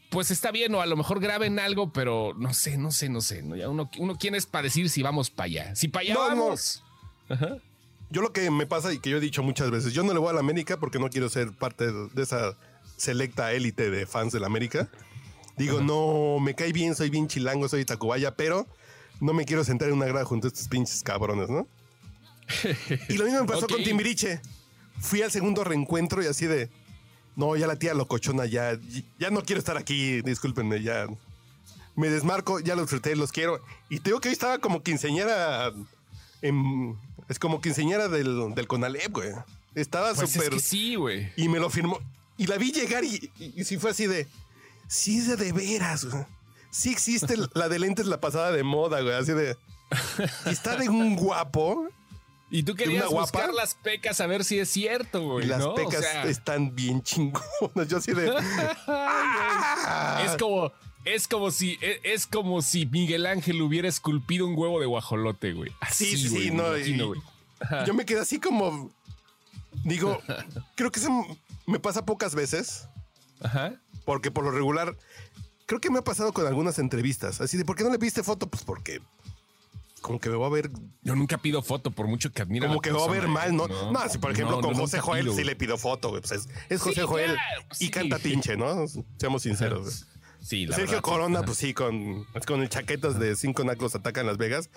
pues está bien, o a lo mejor graben algo, pero no sé, no sé, no sé. ¿no? Ya uno, uno quién es para decir si vamos para allá. Si para allá vamos. Yo lo que me pasa y que yo he dicho muchas veces, yo no le voy a la América porque no quiero ser parte de esa selecta élite de fans de la América. Digo, no, me cae bien, soy bien chilango, soy Tacubaya, pero no me quiero sentar en una grada junto a estos pinches cabrones, ¿no? y lo mismo me pasó con Timbiriche. Fui al segundo reencuentro y así de, no, ya la tía locochona, ya, ya no quiero estar aquí, discúlpenme, ya. Me desmarco, ya los disfruté, los quiero. Y te digo que hoy estaba como quinceñera, es como quinceñera del, del Conalep, güey. Estaba pues súper... sí, güey. Y me lo firmó. Y la vi llegar y, y, sí fue así de, sí es de, veras, güey. Sí existe la de lentes la pasada de moda, güey, así de... está de un guapo. Y tú querías buscar las pecas a ver si es cierto, güey. Las pecas están bien chingonas. Yo así de. es como. Es como si e, es como si Miguel Ángel hubiera esculpido un huevo de guajolote, güey. Así, sí, sí, no. yo me quedé así como. Digo, creo que eso me pasa pocas veces. Ajá. Porque por lo regular, creo que me ha pasado con algunas entrevistas. Así de, ¿por qué no le pidiste foto? Pues porque como que me voy a ver. Yo nunca pido foto por mucho que admiro. Como que me voy a ver mal, ¿no? No, si por ejemplo con José Joel sí le pido foto, Pues es, José Joel y canta pinche, ¿no? Seamos sinceros. Sí, la Sergio Corona, pues sí, con, con el chaquetas de cinco nacos atacan Las Vegas.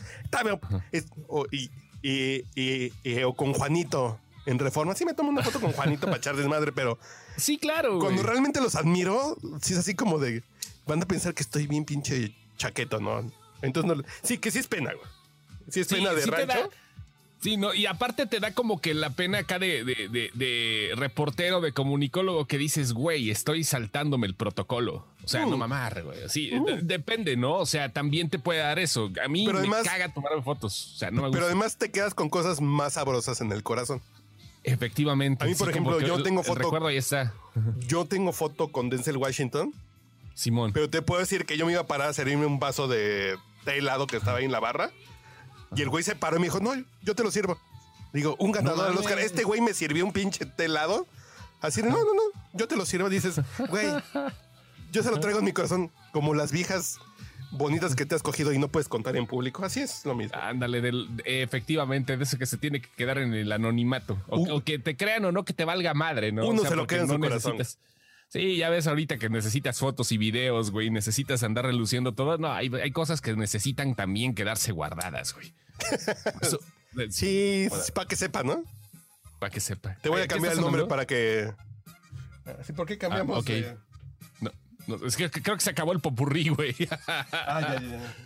o, y, y, o con Juanito en Reforma. Sí me tomo una foto con Juanito para echar desmadre, pero... Sí, claro. Cuando realmente los admiro, sí es así como de... Van a pensar que estoy bien pinche chaqueto, ¿no? Entonces, no, sí, que sí es pena, güey. Sí es pena de rancho. Sí, no, y aparte te da como que la pena acá de, de, de, reportero, de comunicólogo que dices, güey, estoy saltándome el protocolo. O sea, no mm. mamar, güey. Sí, mm. depende, ¿no? O sea, también te puede dar eso. A mí me caga tomarme fotos. O sea, no me gusta. Pero además te quedas con cosas más sabrosas en el corazón. Efectivamente. A mí, por ejemplo, yo tengo foto. recuerdo ahí está. Yo tengo foto con Denzel Washington. Simón. Pero te puedo decir que yo me iba a parar a servirme un vaso de té helado que estaba ahí en la barra. Y el güey se paró y me dijo, no, yo te lo sirvo. Digo, un ganador del Oscar. Este güey me sirvió un pinche telado. Así de, no, no, no, yo te lo sirvo. Dices, güey, yo se lo traigo en mi corazón como las viejas bonitas que te has cogido y no puedes contar en público. Así es lo mismo. Ándale, efectivamente, de eso que se tiene que quedar en el anonimato. O, que te crean o no que te valga madre, ¿no? Uno se lo queda en su corazón. Sí, ya ves ahorita que necesitas fotos y videos, güey, necesitas andar reluciendo todo. No, hay, hay cosas que necesitan también quedarse guardadas, güey. sí, para que sepa, ¿no? Para que sepa. Te voy a cambiar el nombre para que. ¿Por qué cambiamos? Ah, no, no, es que creo que se acabó el popurrí, güey. ah, ya, ya.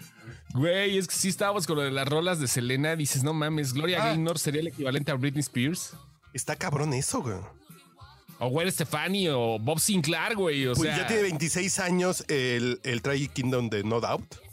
Güey, es que si estábamos con lo de las rolas de Selena. Dices, no mames, Gloria ah. Gaynor sería el equivalente a Britney Spears. Está cabrón eso, güey. O Gwen Stefani o Bob Sinclair, güey. O pues ya tiene 26 años el, el Tragic Kingdom de No Doubt.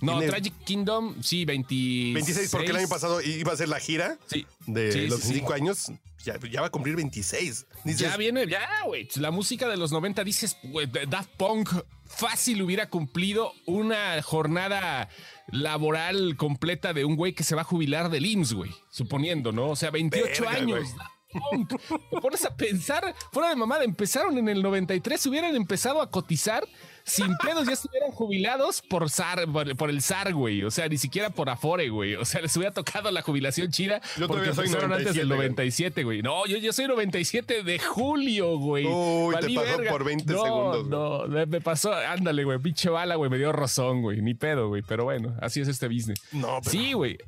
No, Tragic Kingdom, sí, 26. 26, porque el año pasado iba a ser la gira sí. de los 5 años. Ya, ya, va a cumplir 26. ya viene, ya, güey. La música de los 90, dices, güey, Daft Punk fácil hubiera cumplido una jornada laboral completa de un güey que se va a jubilar del IMSS, güey. Suponiendo, ¿no? O sea, 28 años. Te pones a pensar, fuera de mamada, empezaron en el 93, hubieran empezado a cotizar sin pedos, ya estuvieran jubilados por, SAR, por, el SAR, güey. O sea, ni siquiera por Afore, güey. O sea, les hubiera tocado la jubilación chida. Yo porque soy antes del 97, güey. No, yo, yo soy 97 de julio, güey. Uy, te pasó por 20 segundos. No, no, me pasó, ándale, güey. Pinche bala, güey. Me dio rozón, güey. Ni pedo, güey. Pero bueno, así es este business. No, pero... Sí, güey.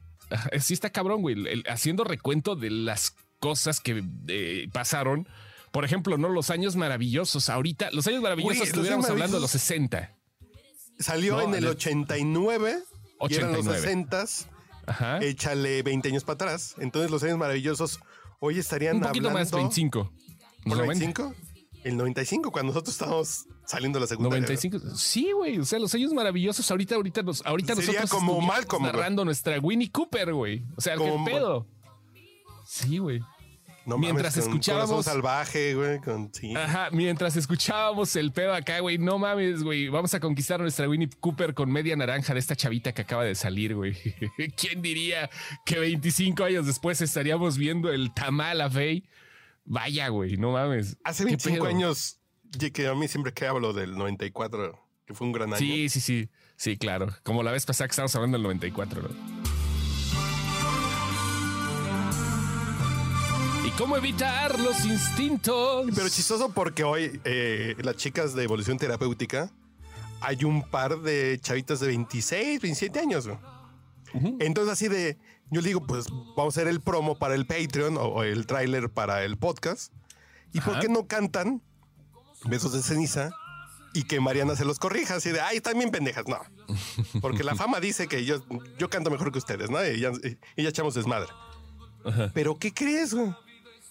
Sí está cabrón, güey. haciendo recuento de las cosas que eh, pasaron. Por ejemplo, no los años maravillosos. Ahorita, los años maravillosos estuviéramos hablando de los 60. Salió en el 89, 89. Y eran los 60. Ajá. Échale 20 años para atrás. Entonces, los años maravillosos hoy estarían Un poquito más, 25. ¿25? El 95, cuando nosotros estábamos saliendo de la segunda 95. Sí, güey. O sea, los años maravillosos ahorita, ahorita, nos, ahorita Sería nosotros como Malcolm, narrando nuestra Winnie Cooper, güey. O sea, qué pedo. Sí, güey. mientras escuchábamos. salvaje, güey. Con, Ajá, mientras escuchábamos el pedo acá, güey. No mames, güey. Vamos a conquistar a nuestra Winnie Cooper con media naranja de esta chavita que acaba de salir, güey. ¿Quién diría que 25 años después estaríamos viendo el tamal a Faye? Vaya, güey, no mames. Hace 25 años, que a mí siempre que hablo del 94, que fue un gran año. Sí, sí, sí. Sí, claro. Como la vez pasada que estábamos hablando del 94, ¿no? ¿Cómo evitar los instintos? Pero chistoso porque hoy eh, las chicas de evolución terapéutica hay un par de chavitas de 26, 27 años. Entonces así de, yo digo, pues vamos a hacer el promo para el Patreon o, el tráiler para el podcast. ¿Y por qué no cantan Besos de Ceniza y que Mariana se los corrija? Así de, ay, están bien pendejas. No, porque la fama dice que yo, yo canto mejor que ustedes, ¿no? Y ya, y ya echamos desmadre. Pero ¿qué crees, güey?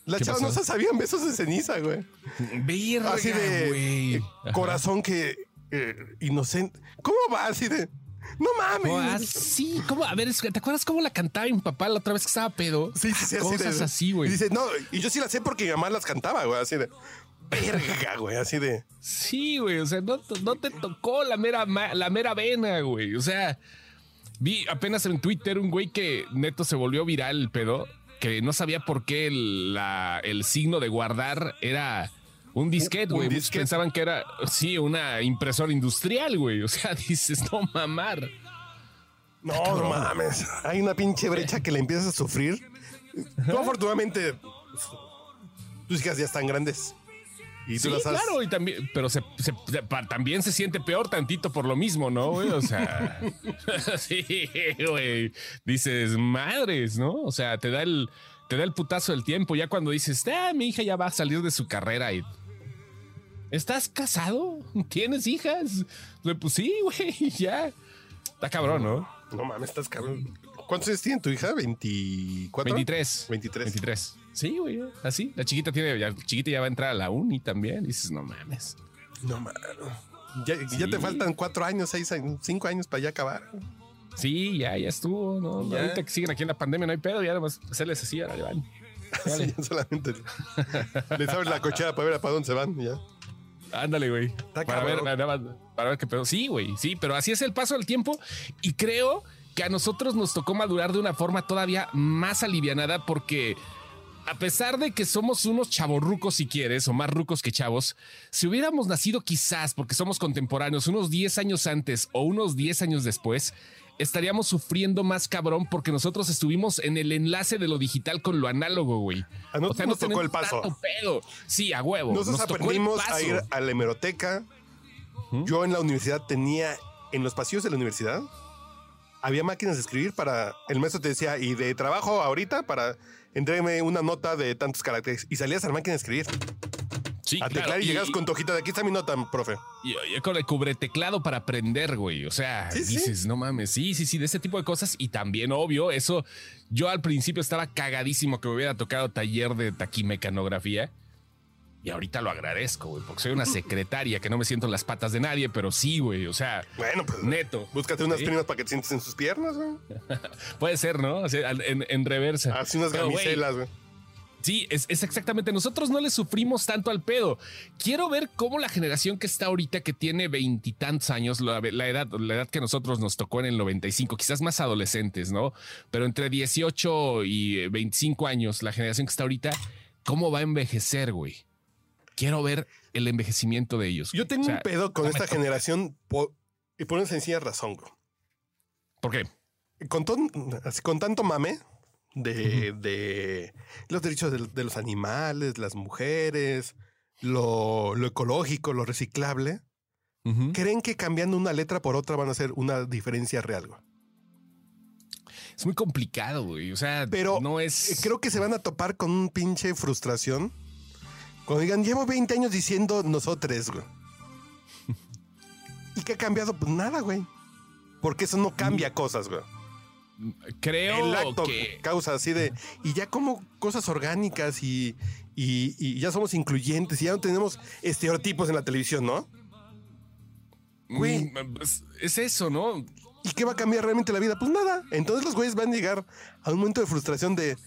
Las chavas no se sabían besos de ceniza, güey. Verga, Así de eh, corazón que eh, inocente. ¿Cómo va? Así de. No mames. sí, ¿cómo? A ver, ¿te acuerdas cómo la cantaba mi papá la otra vez que estaba pedo? Sí, sí, sí. Cosas así, güey. Y dice, no, y yo sí las sé porque mi mamá las cantaba, güey, así de. Verga, güey, así de. Sí, güey, o sea, no, no te tocó la mera, la mera vena, güey. O sea, vi apenas en Twitter un güey que neto se volvió viral el pedo que no sabía por qué el, el signo de guardar era un disquete, güey. Pensaban que era, sí, una impresora industrial, güey. O sea, dices, no mamar. No, no mames. Hay una pinche brecha que le empiezas a sufrir. Tú, afortunadamente, tus hijas ya están grandes sí, claro, y también, pero se, también se siente peor tantito por lo mismo, ¿no, güey? O sea, sí, güey. Dices, madres, ¿no? O sea, te da el, te da el putazo del tiempo. Ya cuando dices, ah, mi hija ya va a salir de su carrera y. ¿Estás casado? ¿Tienes hijas? Pues sí, güey, ya. Está cabrón, ¿no? No mames, estás cabrón. ¿Cuántos años tiene tu hija? ¿24? 23. 23. 23. Sí, güey, así. La chiquita tiene, ya, chiquita ya va a entrar a la uni también. Y dices, no mames. No mames. Ya, ya, te faltan cuatro años, seis años, cinco años para ya acabar. Sí, ya, ya estuvo. ¿no? Ahorita que siguen aquí en la pandemia no hay pedo, ya además hacerles así, ahora le van. sí, solamente les abres la cochera para ver para dónde se van. Ya. Ándale, güey. Para ver, para ver qué pedo. Sí, güey, sí, pero así es el paso del tiempo y creo que a nosotros nos tocó madurar de una forma todavía más alivianada porque a pesar de que somos unos chavorrucos si quieres, o más rucos que chavos, si hubiéramos nacido quizás porque somos contemporáneos unos 10 años antes o unos 10 años después, estaríamos sufriendo más cabrón porque nosotros estuvimos en el enlace de lo digital con lo análogo, güey. A nosotros o sea, nos tocó el paso. Sí, a huevo. Nosotros aprendimos a ir a la hemeroteca. Yo en la universidad tenía, en los pasillos de la universidad, había máquinas de escribir para, el maestro te decía, y de trabajo ahorita para entrégueme una nota de tantos caracteres y salías a la máquina de escribir. Sí, a teclar y, llegas con tu hojita de aquí está mi nota, profe. Y, con el cubre teclado para aprender, güey. O sea, dices, no mames, sí, sí, sí, de ese tipo de cosas. Y también, obvio, eso, yo al principio estaba cagadísimo que me hubiera tocado taller de taquimecanografía. Y ahorita lo agradezco, güey, porque soy una secretaria que no me siento en las patas de nadie, pero sí, güey, o sea, bueno, pues neto. Búscate unas primas para que te sientes en sus piernas, güey. Puede ser, ¿no? en, en, reversa. Así unas camiselas, güey. Sí, es, exactamente. Nosotros no le sufrimos tanto al pedo. Quiero ver cómo la generación que está ahorita, que tiene veintitantos años, la, edad, la edad que nosotros nos tocó en el 95, quizás más adolescentes, ¿no? Pero entre 18 y 25 años, la generación que está ahorita, ¿cómo va a envejecer, güey? Quiero ver el envejecimiento de ellos. Yo tengo un pedo con esta generación y por una sencilla razón. ¿Por qué? Con, con tanto mame de, los derechos de, los animales, las mujeres, lo, ecológico, lo reciclable, ¿creen que cambiando una letra por otra van a hacer una diferencia real? Es muy complicado, güey. O sea, pero no es. Creo que se van a topar con un pinche frustración cuando digan, llevo 20 años diciendo nosotros, güey. ¿Y qué ha cambiado? Pues nada, güey. Porque eso no cambia cosas, güey. Creo El acto que... causa así de. Y ya como cosas orgánicas y, y, ya somos incluyentes y ya no tenemos estereotipos en la televisión, ¿no? Güey. Mm, pues, es eso, ¿no? ¿Y qué va a cambiar realmente la vida? Pues nada. Entonces los güeyes van a llegar a un momento de frustración de.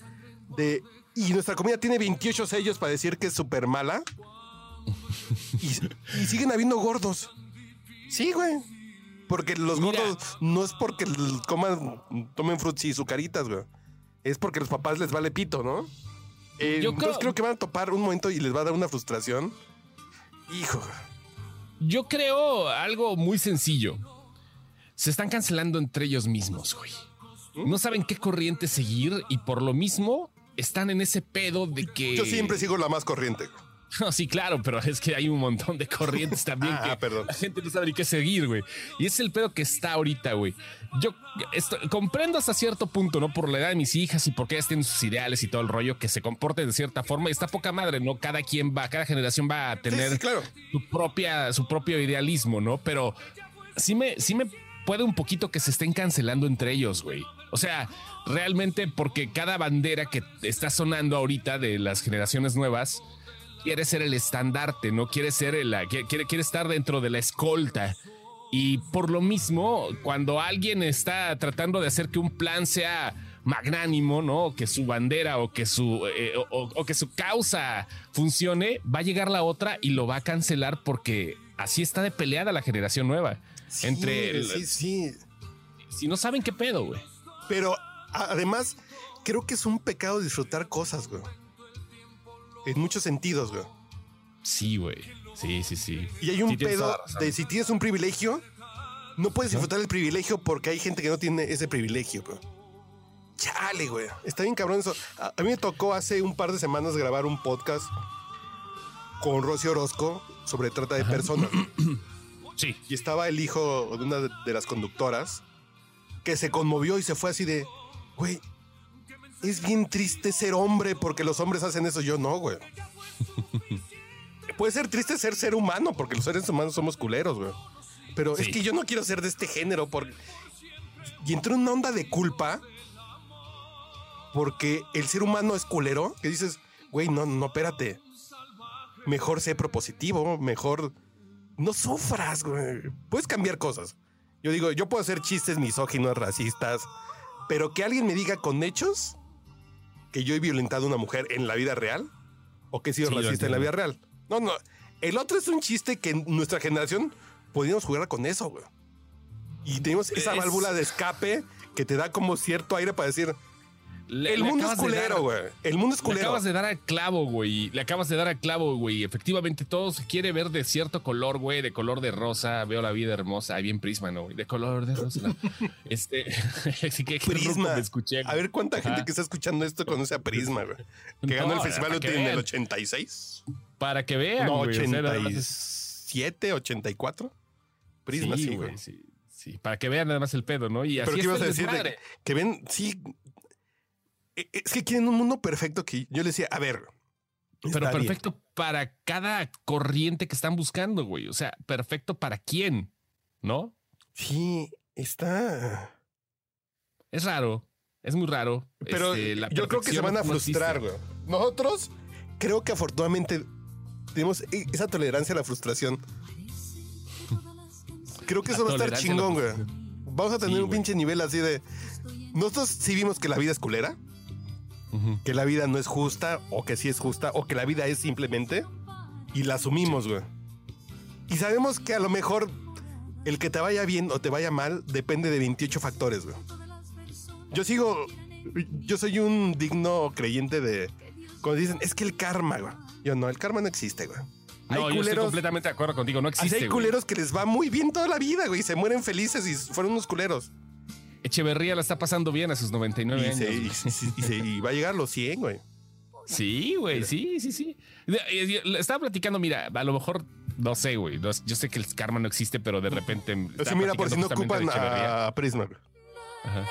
de Y nuestra comida tiene 28 sellos para decir que es súper mala. Y, y siguen habiendo gordos. Sí, güey. Porque los Mira. gordos no es porque coman, tomen frutas y sucaritas, güey. Es porque a los papás les vale pito, ¿no? Eh, Yo entonces creo- creo que van a topar un momento y les va a dar una frustración. Hijo. Yo creo algo muy sencillo. Se están cancelando entre ellos mismos, güey. No saben qué corriente seguir y por lo mismo están en ese pedo de que. Yo siempre sigo la más corriente. No, sí, claro, pero es que hay un montón de corrientes también Ah, que perdón. la gente no sabe ni qué seguir, güey. Y es el pedo que está ahorita, güey. Yo esto- comprendo hasta cierto punto, ¿no? Por la edad de mis hijas y porque ellas tienen sus ideales y todo el rollo, que se comporten de cierta forma. Y está poca madre, ¿no? Cada quien va, cada generación va a tener sí, claro. su propia, su propio idealismo, ¿no? Pero sí me, sí me puede un poquito que se estén cancelando entre ellos, güey. O sea, realmente porque cada bandera que está sonando ahorita de las generaciones nuevas quiere ser el estandarte, no quiere ser el, quiere, quiere estar dentro de la escolta. Y por lo mismo, cuando alguien está tratando de hacer que un plan sea magnánimo, ¿no? O que su bandera o que su, eh, o, o que su causa funcione, va a llegar la otra y lo va a cancelar porque así está de peleada la generación nueva. Sí, Entre el- sí, sí. si no saben qué pedo, güey. Pero además, creo que es un pecado disfrutar cosas, güey. En muchos sentidos, güey. Sí, güey. Sí, sí, sí. Y hay un Sí, pedo de si tienes un privilegio, no puedes disfrutar el privilegio porque hay gente que no tiene ese privilegio, güey. Chale, güey. Está bien cabrón eso. A, a mí me tocó hace un par de semanas grabar un podcast con Rocío Orozco sobre trata de personas. Sí. y estaba el hijo de una de las conductoras que se conmovió y se fue así de, güey, es bien triste ser hombre porque los hombres hacen eso. Yo no, güey. Puede ser triste ser ser humano porque los seres humanos somos culeros, güey. Pero es que yo no quiero ser de este género porque... Y entró en una onda de culpa porque el ser humano es culero que dices, güey, no, no, espérate. Mejor sé propositivo, mejor no sufras, güey. Puedes cambiar cosas. Yo digo, yo puedo hacer chistes misóginos, racistas, pero que alguien me diga con hechos que yo he violentado a una mujer en la vida real o que he sido Sí, racista en la vida real. No, no. El otro es un chiste que en nuestra generación podíamos jugar con eso, güey. Y tenemos esa Es- válvula de escape que te da como cierto aire para decir, Le- el mundo es culero, güey. El mundo es Le acabas de dar al clavo, güey. Le acabas de dar al clavo, güey. Efectivamente, todo se quiere ver de cierto color, güey. De color de rosa. Veo la vida hermosa. Ahí bien prisma, ¿no? güey? De color de rosa. no. este. sí que Prisma. me escuché. A ver cuánta gente que está escuchando esto conoce a Prisma, güey. Que No, ganó el Festival en el vean. 86. Para que vean, No, güey. o sea, nada más es- 87, 84. Prisma, sí, güey. Sí, sí. Para que vean nada más el pedo, ¿no? Y así Pero ¿qué ibas a decir? de que ven, sí. E- Es que quieren un mundo perfecto que yo les decía, a ver. Pero bien. perfecto para cada corriente que están buscando, güey. O sea, perfecto para quién, ¿no? Sí, está. Es raro. Es muy raro. Pero Este, la yo creo que se van a frustrar, güey. Nosotros creo que afortunadamente tenemos e- esa tolerancia a la frustración. Creo que La eso va a estar chingón, güey. Vamos a tener Sí, un pinche nivel así de. Nosotros sí vimos que la vida es culera, Que la vida no es justa, o que sí es justa, o que la vida es simplemente, y la asumimos, güey. Y sabemos que a lo mejor el que te vaya bien o te vaya mal depende de 28 factores, güey. Yo sigo. Yo soy un digno creyente de. Cuando dicen, es que el karma, güey. Yo no, el karma no existe, güey. No, yo hay estoy culeros. completamente de acuerdo contigo. No así existe. hay güey. culeros que les va muy bien toda la vida, güey. y Se mueren felices y fueron unos culeros. Echeverría la está pasando bien a sus 99 Y, años. se- y- y- y se- y va a llegar a los 100, güey. Sí, güey, sí, sí, sí. Eh, le Estaba platicando, mira, a lo mejor, no sé, güey. no- Yo sé que el karma no existe, pero de repente. O sea, mira, por si no ocupan Echeverría. a Prisma, güey. Ajá.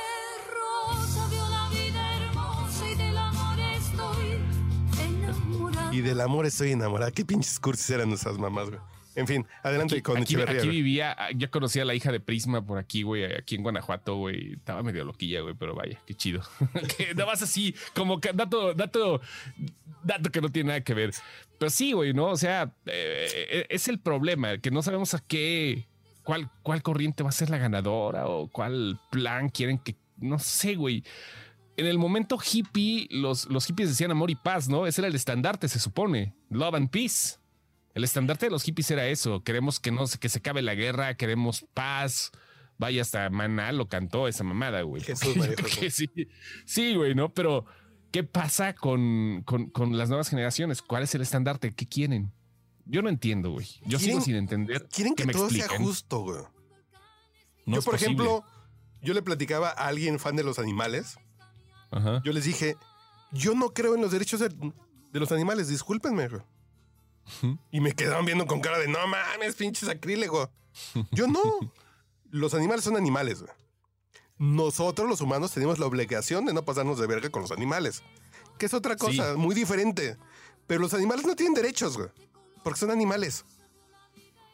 Rosa vio la vida hermosa y del amor estoy enamorada. Y del amor estoy enamorada. Qué pinches cursis eran nuestras mamás, güey. En fin, adelante Aquí, con aquí- Echeverría. aquí vivía, yo conocía a la hija de Prisma por aquí, güey, aquí en Guanajuato, güey. Estaba medio loquilla, güey, pero vaya, qué chido. que nada más así, como que dato, dato, dato que no tiene nada que ver. Pero sí, güey, ¿no? O sea, eh, es el problema, que no sabemos a qué, cuál, cuál corriente va a ser la ganadora o cuál plan quieren que, no sé, güey. en el momento hippie, los, los hippies decían amor y paz, ¿no? Ese era el estandarte, se supone. Love and peace. El estandarte de los hippies era eso. Queremos que no que se acabe la guerra, queremos paz. Vaya, hasta Maná lo cantó esa mamada, güey. Jesús, sí, sí, güey, ¿no? Pero, ¿qué pasa con, con, con las nuevas generaciones? ¿Cuál es el estandarte? ¿Qué quieren? Yo no entiendo, güey. Yo sigo sin entender. Quieren que, me todo sea justo, güey. No yo, por posible. ejemplo, yo le platicaba a alguien fan de los animales. Ajá. Yo les dije, yo no creo en los derechos de, de los animales, discúlpenme. güey. Y me quedaron viendo con cara de, no mames, pinche sacrílego. Yo no. Los animales son animales. güey. Nosotros, los humanos, tenemos la obligación de no pasarnos de verga con los animales. Que es otra cosa, muy diferente. Pero los animales no tienen derechos, güey. Porque son animales.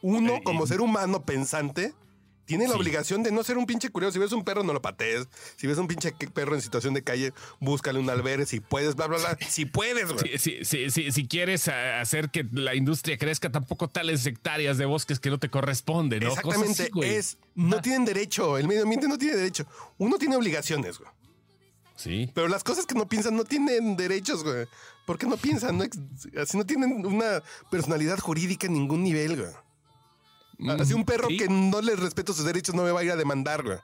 Uno, como ser humano pensante, tiene la obligación de no ser un pinche curioso. Si ves un perro, no lo patees. Si ves un pinche perro en situación de calle, búscale un albergue. Si puedes, bla, bla, bla. Si puedes, güey. Si, si, si, si- si quieres hacer que la industria crezca, tampoco tales hectáreas de bosques que no te corresponden, ¿no? Exactamente. así, es, no tienen derecho. El medio ambiente no tiene derecho. Uno tiene obligaciones, güey. Sí. Pero las cosas que no piensan no tienen derechos, güey. ¿Por qué no piensan? No así no tienen una personalidad jurídica en ningún nivel, güey. Así un perro Sí. que no le respeto sus derechos no me va a ir a demandar, güey.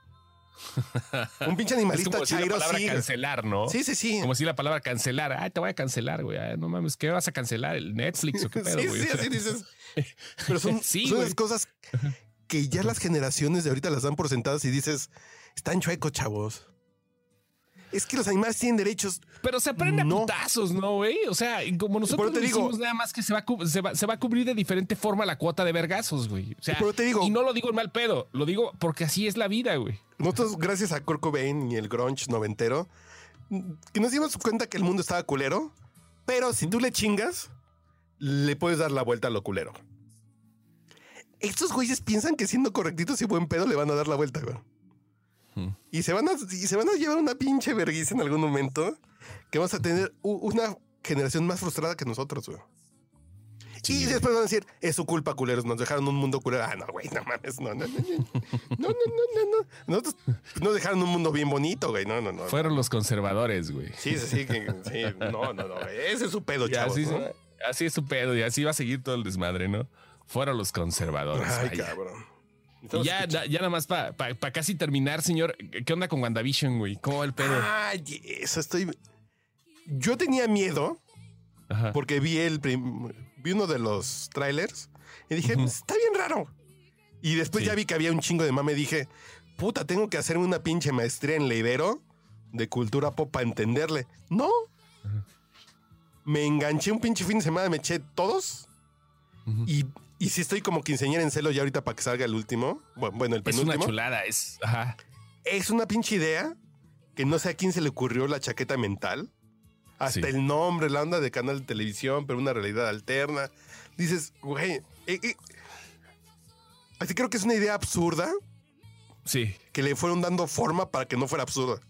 Un pinche Es animalista como decir la chairo palabra sí. cancelar, ¿no? Sí, sí, sí. Como si la palabra cancelar. Ay, te voy a cancelar, güey. Ay, no mames, ¿qué vas a cancelar? ¿El Netflix o qué pedo, sí, güey? sí, así dices. Pero son, Sí, son las cosas que ya las generaciones de ahorita las dan por sentadas y dices, están chuecos, chavos. Es que los animales tienen derechos. Pero se aprende a putazos, ¿no, güey? O sea, como nosotros te digo- decimos nada más que se va, a cu- se, va, se va a cubrir de diferente forma la cuota de vergazos, güey. O sea, Pero te digo- y no lo digo en mal pedo, lo digo porque así es la vida, güey. Nosotros, gracias a Kurt Cobain y el grunge noventero, que nos dimos cuenta que el mundo estaba culero, pero si tú le chingas, le puedes dar la vuelta a lo culero. Estos güeyes piensan que siendo correctitos y buen pedo le van a dar la vuelta, güey. Y, se van a, y se van a llevar una pinche vergüenza en algún momento que vamos a tener una generación más frustrada que nosotros, güey. Y después van a decir, es su culpa, culeros, nos dejaron un mundo culero. Ah, no, güey, no mames, no, no, no, no, no, no, no. Nosotros nos dejaron un mundo bien bonito, güey, no, no, no. Fueron los conservadores, güey. Sí, sí, sí, sí, no, no, no, ese es su pedo, chavos. Así, es su pedo y así va a seguir todo el desmadre, ¿no? Fueron los conservadores. Ay, vaya. cabrón. Entonces, ya, ya, ya nada más para casi terminar, señor. ¿Qué onda con WandaVision, güey? ¿Cómo va el pedo? Ay, eso estoy... Yo tenía miedo Ajá. porque vi el prim- vi uno de los trailers y dije, "Pues, está bien raro. Y después Sí. ya vi que había un chingo de mame y dije, puta, tengo que hacerme una pinche maestría en leidero de cultura pop para entenderle. No. Me enganché un pinche fin de semana, me eché todos. y, y sí estoy como quinceañera en celo ya ahorita para que salga el último. Bueno, bueno, el Es una penúltimo. chulada, es. Ajá. Es una pinche idea que no sé a quién se le ocurrió la chaqueta mental. Hasta Sí. el nombre, la onda de canal de televisión, pero una realidad alterna. Dices, güey, eh, eh, así creo que es una idea absurda Sí. que le fueron dando forma para que no fuera absurda.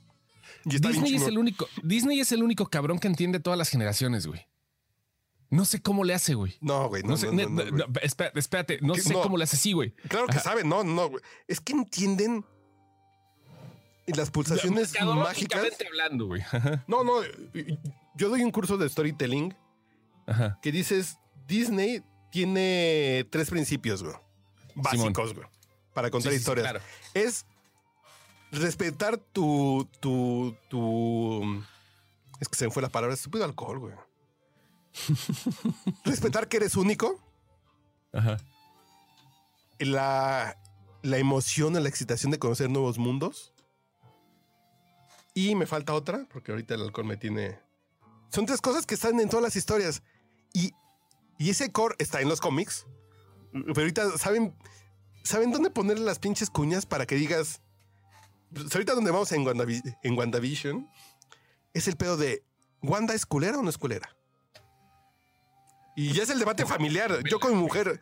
Y Disney es el único. Disney es el único cabrón que entiende todas las generaciones, güey. No sé cómo le hace, güey. No, güey, no, No, sé, no, no, no, espérate, espérate, no sé cómo le hace así, güey. Claro que saben, no, no, güey. Es que entienden las pulsaciones mágicas. Hablando, güey. Ajá. No, no, yo doy un curso de storytelling Ajá. que dices, Disney tiene tres principios, güey. Básicos, güey. Para contar Sí, sí, sí, historias. claro. Es respetar tu, tu, tu... Es que se me fue la palabra, estúpido alcohol, güey. respetar que eres único. Ajá. La, la emoción, la excitación de conocer nuevos mundos. Y me falta otra, porque ahorita el alcohol me tiene... Son tres cosas que están en todas las historias. Y, y ese core está en los cómics. Pero ahorita saben, saben dónde poner las pinches cuñas para que digas. Pues ahorita donde vamos en, Wandavi- en WandaVision es el pedo de ¿Wanda es culera o no es culera? Y ya es el debate familiar. Yo con mi mujer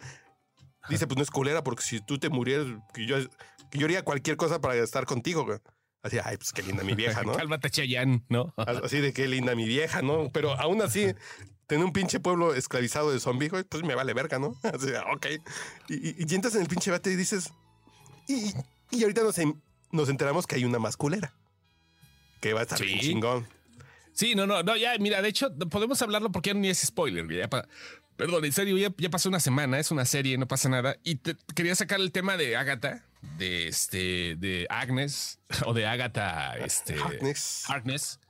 dice, pues no es culera porque si tú te murieras, que yo, que yo haría cualquier cosa para estar contigo. güey. Así, ay, pues qué linda mi vieja, ¿no? Cálmate, Chayanne, ¿no? Así de qué linda mi vieja, ¿no? Pero aún así, tener un pinche pueblo esclavizado de zombies, pues me vale verga, ¿no? Así, ok. Y, y, y entras en el pinche bate y dices, y, y ahorita nos, en- nos enteramos que hay una más culera. que va a estar Sí. bien chingón. Sí, no, no, no, ya, mira, de hecho, podemos hablarlo porque ya ni es spoiler, ya pa- perdón, en serio, ya, ya pasó una semana, es una serie, no pasa nada. Y te, quería sacar el tema de Agatha, de este, de Agnes, o de Agatha, este. Harkness. Harkness.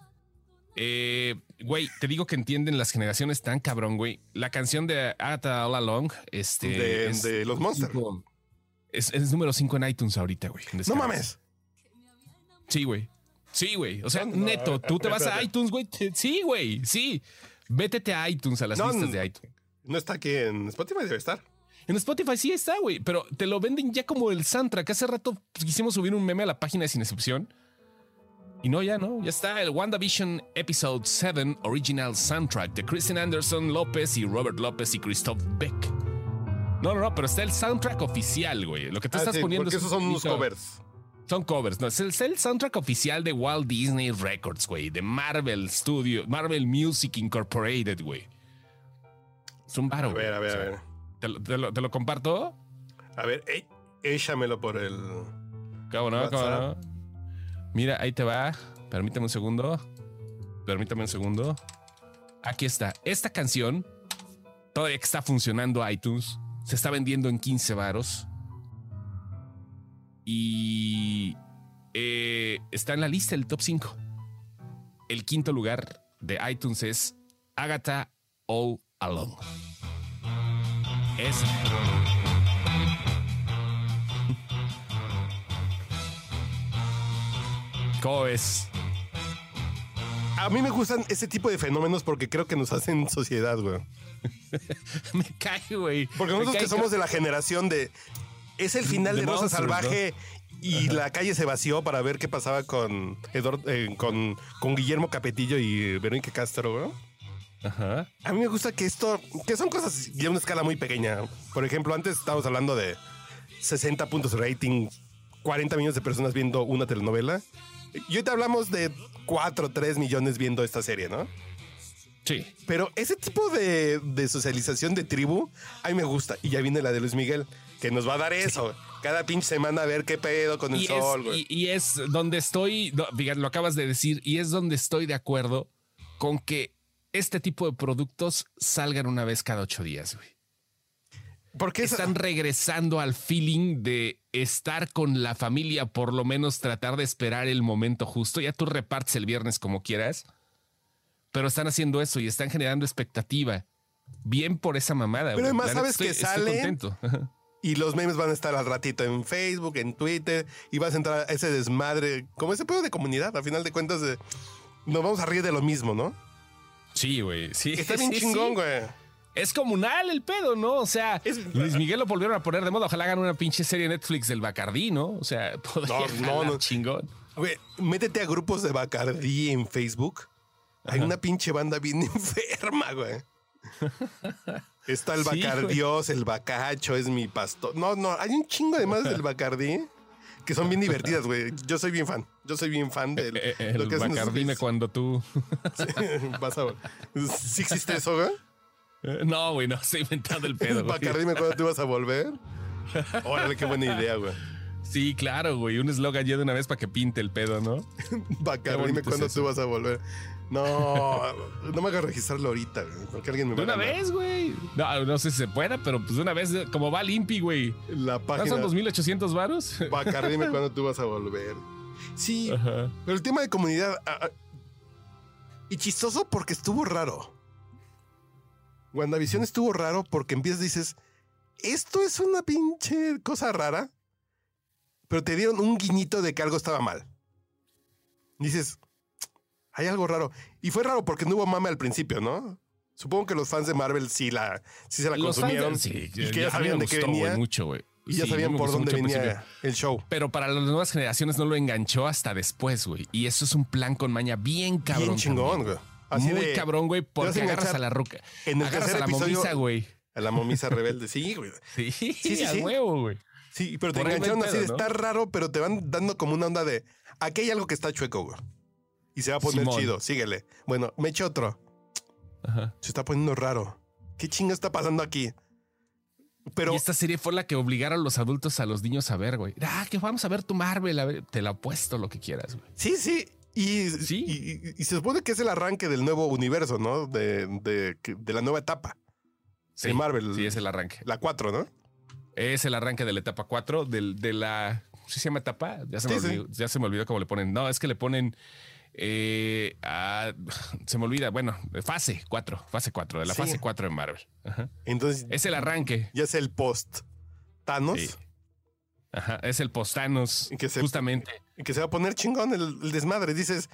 Eh, güey, te digo que entienden las generaciones tan cabrón, güey. La canción de Agatha All Along, este. De- es- de los Monster. cinco- Es, es número 5 en iTunes ahorita, güey. No mames. Sí, güey. Sí, güey. O sea, No, neto, tú te vas a iTunes, güey. te- Sí, güey. Sí. Vétete a iTunes, a las No, listas de iTunes. No está aquí en Spotify, debe estar. En Spotify sí está, güey, pero te lo venden ya como el soundtrack. Hace rato quisimos subir un meme a la página de Sin Excepción. Y no, ya no. Ya está el WandaVision Episode 7 Original Soundtrack de Kristen Anderson López y Robert López y Christoph Beck. No, no, no, pero está el soundtrack oficial, güey. Lo que tú Ah, estás sí, poniendo porque es esos son unos covers. Son covers, no, es el, es el soundtrack oficial de Walt Disney Records, güey, de Marvel Studio, Marvel Music Incorporated, güey. Es un baro, A ver, a ver, O a ver. ¿Te, lo- te lo, te lo comparto? A ver, ey, échamelo por el. ¿Cómo no? ¿Cómo no? Mira, ahí te va. Permítame un segundo. Permítame un segundo. Aquí está. Esta canción, todavía que está funcionando iTunes, se está vendiendo en 15 varos. Y eh, está en la lista del top 5. El quinto lugar de iTunes es Agatha All Alone. Es. ¿Cómo ves? A mí me gustan ese tipo de fenómenos porque creo que nos hacen sociedad, güey. Me cae, güey. Porque nosotros que somos de la generación de. Es el final De de, Rosa Monsters, ¿no? Salvaje y la calle se vació para ver qué pasaba con, Eduard- eh, con, con Guillermo Capetillo y Verónica Castro, güey. Ajá. A mí me gusta que esto, que son cosas de una escala muy pequeña. Por ejemplo, antes estábamos hablando de 60 puntos de rating, 40 millones de personas viendo una telenovela. Y ahorita hablamos de 4 o 3 millones viendo esta serie, ¿no? Sí. Pero ese tipo de, de socialización de tribu, a mí me gusta. Y ya viene la de Luis Miguel, que nos va a dar eso. Cada pinche semana a ver qué pedo con el Y sol, güey. y, y es donde estoy, no, lo acabas de decir, y es donde estoy de acuerdo con que este tipo de productos salgan una vez cada ocho días, güey. Porque Están regresando al feeling de estar con la familia, por lo menos tratar de esperar el momento justo. Ya tú repartes el viernes como quieras, pero están haciendo eso y están generando expectativa. Bien por esa mamada. Pero güey. además La sabes que sale-. Y los memes van a estar al ratito en Facebook, en Twitter, y vas a entrar a ese desmadre, como ese pedo de comunidad, a final de cuentas, de, nos vamos a reír de lo mismo, ¿no? Sí, güey. Sí, Está bien sí, chingón, sí. güey. Es comunal el pedo, ¿no? O sea, Es- Luis Miguel lo volvieron a poner de moda. Ojalá hagan una pinche serie Netflix del Bacardí, ¿no? O sea, podría No, no. chingón. Güey, métete a grupos de Bacardí en Facebook. Hay una pinche banda bien enferma, güey. Está el Sí, Bacardios, el Bacacho, es mi pastor. No, no, hay un chingo de más del Bacardí que son bien divertidas, güey. Yo soy bien fan. Yo soy bien fan de Eh, eh, el hacen esos Bacardime güeyes. cuando tú. Vas a. ¿Sí existe eso, güey? Eh, No, güey, no, estoy inventando el pedo. Bacardime, ¿cuándo te vas a volver? Órale, qué buena idea, güey. Sí, claro, güey. Un eslogan ya de una vez para que pinte el pedo, ¿no? Bacardime, bonito es ¿cuándo eso. tú vas a volver? No, no me hagas registrarlo ahorita, porque alguien me De va a una ganar. vez, güey. No, no sé si se pueda, pero pues de una vez, como va Limpi, güey. La ¿No página. son 2800 varos? Bacardime, ¿cuándo tú vas a volver? Sí, Ajá. pero el tema de comunidad. ah, ah, y chistoso porque estuvo raro. WandaVision estuvo raro porque empiezas dices: Esto es una pinche cosa rara. Pero te dieron un guiñito de que algo estaba mal. Dices: Hay algo raro. Y fue raro porque no hubo mame al principio, ¿no? Supongo que los fans de Marvel sí, la, sí se la Los fans de- consumieron. sí, y que a ya sabían de qué venía. mucho, güey. Y ya Sí, sabían por dónde venía el show. Pero para las nuevas generaciones no lo enganchó hasta después, güey. Y eso es un plan con maña bien cabrón. Bien chingón, güey. Muy de- cabrón, güey, a porque agarras a la ruca. en el agarras a la episodio- momisa, güey. A la momisa rebelde. Sí, güey. Sí, sí, a sí. huevo, güey. Sí, pero te Por engancharon así de ¿no? estar raro, pero te van dando como una onda de aquí hay algo que está chueco, güey. Y se va a poner Simón. chido, síguele. Bueno, me echo otro. Ajá. Se está poniendo raro. ¿Qué chingo está pasando aquí? Pero y esta serie fue la que obligaron a los adultos a los niños a ver, güey. Ah, que vamos a ver tu Marvel. A ver, te la apuesto lo que quieras, güey. sí, sí. Y, Sí. y, se supone que es el arranque del nuevo universo, ¿no? De, de- de la nueva etapa. Sí, de Marvel. Sí, es el arranque. La 4, ¿no? Es el arranque de la etapa 4, del, de la. ¿Sí se llama etapa? Ya se, me Sí, sí. olvidó, ya se me olvidó cómo le ponen. No, es que le ponen. Eh, a- se me olvida. Bueno, fase 4, fase 4, de la Sí. fase 4 de Marvel. Ajá. Entonces Es el arranque. ya es el post Thanos. Sí. Ajá, es el postanos. Y que se- Justamente. y que se va a poner chingón el, el desmadre. Dices,